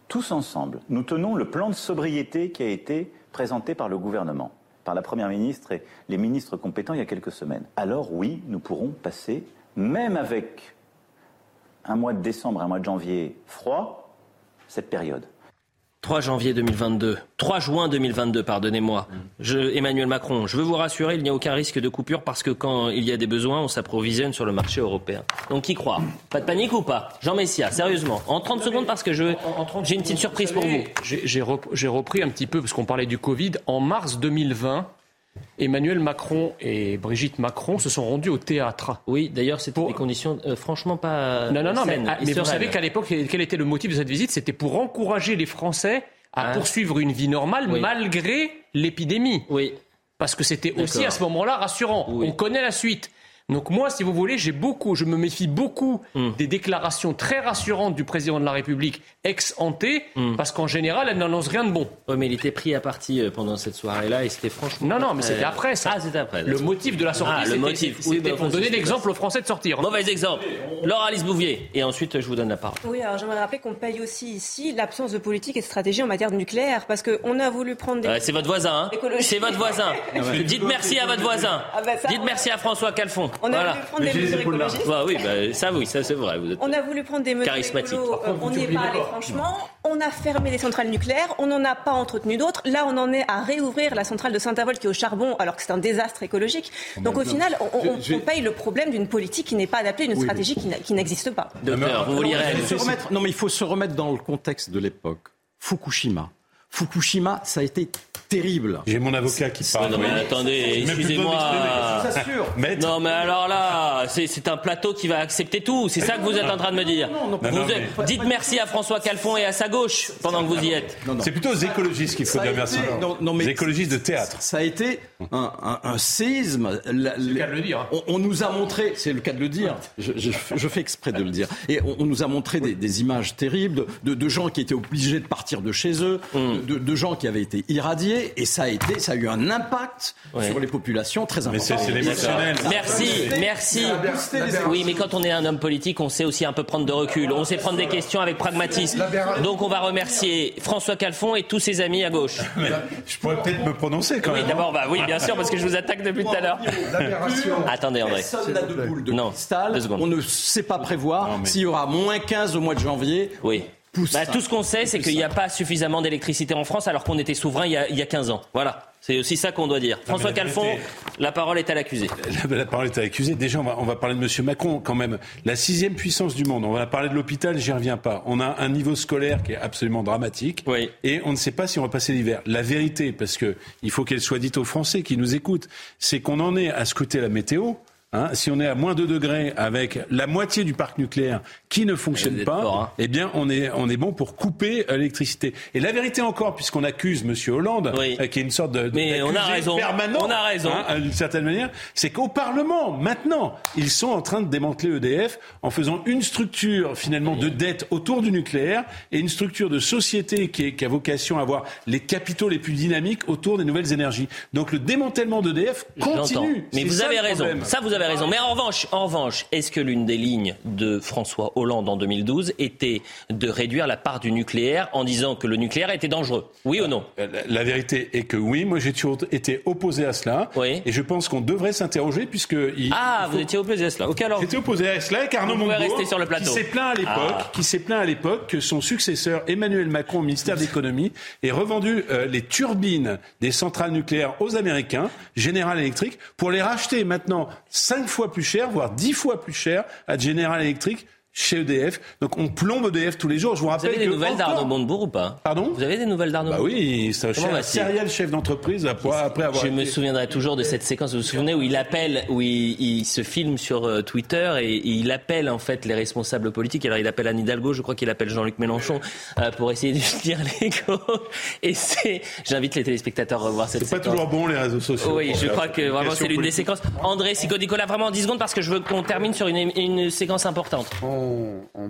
tous ensemble, nous tenons le plan de sobriété qui a été présenté par le gouvernement, par la Première ministre et les ministres compétents il y a quelques semaines, alors oui, nous pourrons passer, même avec un mois de décembre, un mois de janvier froid, cette période. 3 janvier 2022, 3 juin 2022, pardonnez-moi. Emmanuel Macron, je veux vous rassurer, il n'y a aucun risque de coupure parce que quand il y a des besoins, on s'approvisionne sur le marché européen. Donc qui croit? Pas de panique ou pas? Jean Messia, sérieusement, en 30 secondes parce que je j'ai une petite surprise pour vous. J'ai repris un petit peu parce qu'on parlait du Covid. En mars 2020, Emmanuel Macron et Brigitte Macron se sont rendus au théâtre. Oui, d'ailleurs, c'était des conditions euh, franchement pas. Non, non, non, mais, ah, vous savez qu'à l'époque, quel était le motif de cette visite? C'était pour encourager les Français à ah. poursuivre une vie normale malgré l'épidémie. Oui. Parce que c'était aussi à ce moment-là rassurant. On connaît la suite. Donc moi, si vous voulez, j'ai beaucoup, je me méfie beaucoup hmm. des déclarations très rassurantes du président de la République ex ante, hmm. parce qu'en général, elle n'annonce rien de bon. Oui, mais il était pris à partie euh, pendant cette soirée-là et c'était franchement. Non, non, mais c'était après ça. Ah, c'était après. Le motif de la sortie. Ah, le motif. C'était pour donner l'exemple aux Français de sortir. Mauvais exemple. Laura Alice Bouvier. Et ensuite, je vous donne la parole. Oui, alors j'aimerais rappeler qu'on paye aussi ici l'absence de politique et de stratégie en matière de nucléaire, parce qu'on a voulu prendre des. c'est votre voisin, hein C'est votre voisin. [LAUGHS] Ah Dites merci à votre voisin. Ah bah Dites merci à François Calfon. On a voulu prendre des bah oui, bah, ça oui, ça c'est vrai. on a voulu prendre des mesures charismatiques. Euh, on n'y est pas allé franchement. On a fermé des centrales nucléaires, on n'en a pas entretenu d'autres. Là, on en est à réouvrir la centrale de Saint-Avold qui est au charbon, alors que c'est un désastre écologique. Donc au final, on, paye le problème d'une politique qui n'est pas adaptée, d'une stratégie qui n'existe pas. Docteur, vous vouliez Non, mais il faut se remettre dans le contexte de l'époque. Fukushima. Fukushima, ça a été terrible. J'ai mon avocat qui parle. Non, mais attendez, excusez-moi. Non, mais alors là, c'est un plateau qui va accepter tout. C'est ça que vous êtes en train de me dire. Vous dites merci à François Calfon et à sa gauche pendant que vous y êtes. C'est plutôt aux écologistes qu'il faut dire merci. Les écologistes de théâtre. Ça a été un, séisme. C'est le cas de le dire. On, nous a montré, c'est le cas de le dire, je, fais exprès de le dire, et on, nous a montré des, images terribles de, gens qui étaient obligés de partir de chez eux, hum. De, de gens qui avaient été irradiés et ça a été, ça a eu un impact sur les populations très important. Mais c'est l'émotionnel. Merci, merci. Oui, mais quand on est un homme politique, on sait aussi un peu prendre de recul. On sait prendre des questions avec pragmatisme. Donc on va remercier François Calfon et tous ses amis à gauche. [LAUGHS] je pourrais peut-être me prononcer quand même. Oui, d'abord, bah oui, bien sûr, parce que je vous attaque depuis tout à l'heure. [LAUGHS] Attendez, André. Personne n'a de boule de non, cristal. On ne sait pas prévoir s'il y aura moins 15 au mois de janvier. Oui. Bah, tout ce qu'on sait, c'est qu'il n'y a pas suffisamment d'électricité en France alors qu'on était souverain il y, a, il y a 15 ans. Voilà. C'est aussi ça qu'on doit dire. François Calfon, la parole est à l'accusé. La, parole est à l'accusé. Déjà, on va, on va parler de M. Macron quand même. La sixième puissance du monde. On va parler de l'hôpital, j'y reviens pas. On a un niveau scolaire qui est absolument dramatique. Oui. Et on ne sait pas si on va passer l'hiver. La vérité, parce que il faut qu'elle soit dite aux Français qui nous écoutent, c'est qu'on en est à scruter la météo. Hein, si on est à moins 2 degrés avec la moitié du parc nucléaire qui ne fonctionne pas, hein. eh bien, on est, on est bon pour couper euh, l'électricité. Et la vérité encore, puisqu'on accuse M. Hollande, euh, qui est une sorte de, Mais on a raison. permanent, on a raison. Hein, d'une certaine manière, c'est qu'au Parlement, maintenant, ils sont en train de démanteler EDF en faisant une structure finalement de dette autour du nucléaire et une structure de société qui, qui a vocation à avoir les capitaux les plus dynamiques autour des nouvelles énergies. Donc le démantèlement d'EDF continue. Mais vous avez raison. Ça, vous avez raison. Mais en revanche, en revanche, est-ce que l'une des lignes de François Hollande en 2012 était de réduire la part du nucléaire en disant que le nucléaire était dangereux? Oui ou non? La, vérité est que oui. Moi, j'ai toujours été opposé à cela. Oui. Et je pense qu'on devrait s'interroger puisque. ah, vous étiez opposé à cela. Ok, alors. J'étais opposé à cela avec Arnaud rester sur le plateau. qui s'est plaint à l'époque, ah. qui s'est plaint à l'époque que son successeur Emmanuel Macron au ministère [LAUGHS] de l'économie ait revendu euh, les turbines des centrales nucléaires aux Américains, General Electric, pour les racheter maintenant cinq fois plus cher, voire dix fois plus cher à General Electric chez EDF. Donc on plombe EDF tous les jours. Je vous rappelle vous avez des nouvelles d'Arnaud Montebourg ou pas? Pardon? Vous avez des nouvelles d'Arnaud bah Oui, c'est un serial chef d'entreprise après avoir. Je me souviendrai toujours de cette séquence. Vous vous souvenez où il appelle, où il, se filme sur euh, Twitter et, il appelle en fait les responsables politiques. Alors il appelle Anne Hidalgo, je crois qu'il appelle Jean-Luc Mélenchon euh, pour essayer de [LAUGHS] dire l'écho. Et c'est, j'invite les téléspectateurs à revoir cette séquence. C'est pas toujours bon les réseaux sociaux. Oui, je crois que vraiment c'est l'une des séquences. André Sico Nicolas, vraiment en 10 secondes parce que je veux qu'on termine sur une, une séquence importante on,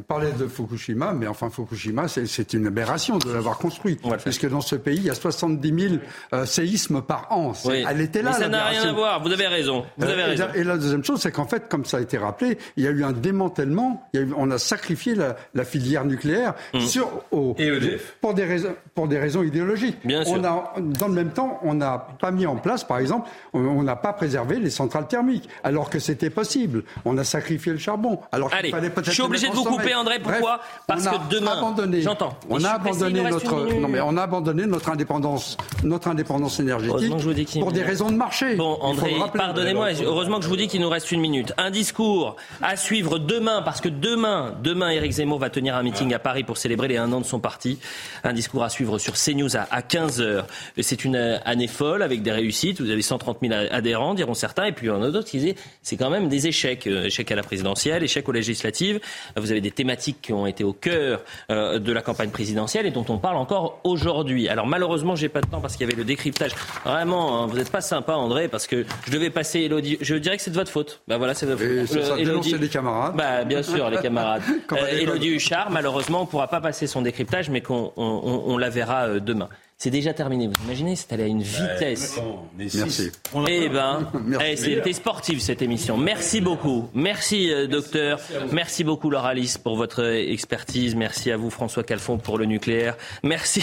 parlait de Fukushima, mais enfin Fukushima, c'est une aberration de l'avoir construit. Puisque dans ce pays, il y a 70 000 euh, séismes par an. Elle était là. Mais ça n'a rien à voir. Vous avez raison. Vous avez raison. Et, la deuxième chose, c'est qu'en fait, comme ça a été rappelé, il y a eu un démantèlement. on a sacrifié la, filière nucléaire mmh. sur au, et pour des raisons pour des raisons idéologiques. Bien sûr. On a, dans le même temps, on n'a pas mis en place, par exemple, on n'a pas préservé les centrales thermiques, alors que c'était possible. On a sacrifié le charbon, alors qu'il fallait peut-être obligé de vous couper, André. Pourquoi Parce que demain, j'entends. On a abandonné notre, non mais on a abandonné notre indépendance, notre indépendance énergétique pour des raisons de marché. Bon, André, pardonnez-moi. Heureusement que je vous dis qu'il nous reste une minute. Un discours à suivre demain, parce que demain, demain, Éric Zemmour va tenir un meeting à Paris pour célébrer les un an de son parti. Un discours à suivre sur CNews à, 15 h C'est une année folle avec des réussites. Vous avez 130 000 adhérents, diront certains, et puis il y en a d'autres qui disent c'est quand même des échecs, euh, échecs à la présidentielle, échecs aux législatives. Vous avez des thématiques qui ont été au cœur euh, de la campagne présidentielle et dont on parle encore aujourd'hui. Alors malheureusement, j'ai pas de temps parce qu'il y avait le décryptage. Vraiment, hein, vous n'êtes pas sympa, André, parce que je devais passer Elodie. Je dirais que c'est de votre faute. Bah voilà, c'est de votre faute. ça, Elodie... les camarades. Bah bien sûr, les camarades. [LAUGHS] Elodie Huchard, malheureusement, on pourra pas passer son décryptage, mais qu'on on, la verra euh, demain. C'est déjà terminé. Vous imaginez, c'est allé à une vitesse. Merci. Eh ben, [LAUGHS] eh, c'était sportif cette émission. Merci beaucoup. Merci, euh, docteur. Merci beaucoup, Laura Alice, pour votre expertise. Merci à vous, François Calfon, pour le nucléaire. Merci.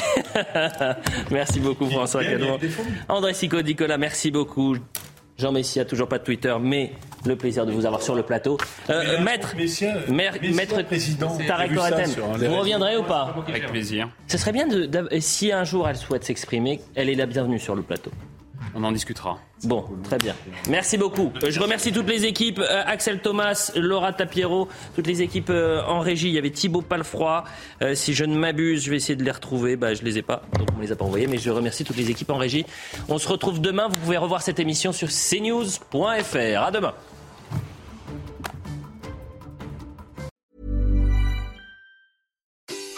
[LAUGHS] merci beaucoup, François Calfon. André Sico, Nicolas, merci beaucoup. Jean Messia, toujours pas de Twitter, mais le plaisir de vous avoir sur le plateau. Euh, maître, maître président, Tarek vous reviendrez ou pas Avec plaisir. Ce serait bien, de, si un jour elle souhaite s'exprimer, elle est la bienvenue sur le plateau. On en discutera. Bon, très bien. Merci beaucoup. Euh, je remercie toutes les équipes. Euh, Axel Thomas, Laura Tapiero, toutes les équipes en régie. Il y avait Thibaut Palfroy. si je ne m'abuse, je vais essayer de les retrouver. Bah, je les ai pas, donc on me les a pas envoyés. Mais je remercie toutes les équipes en régie. On se retrouve demain. Vous pouvez revoir cette émission sur cnews.fr. À demain.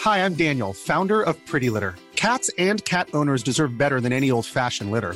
Hi, I'm Daniel, founder of Pretty Litter. Cats and cat owners deserve better than any old-fashioned litter.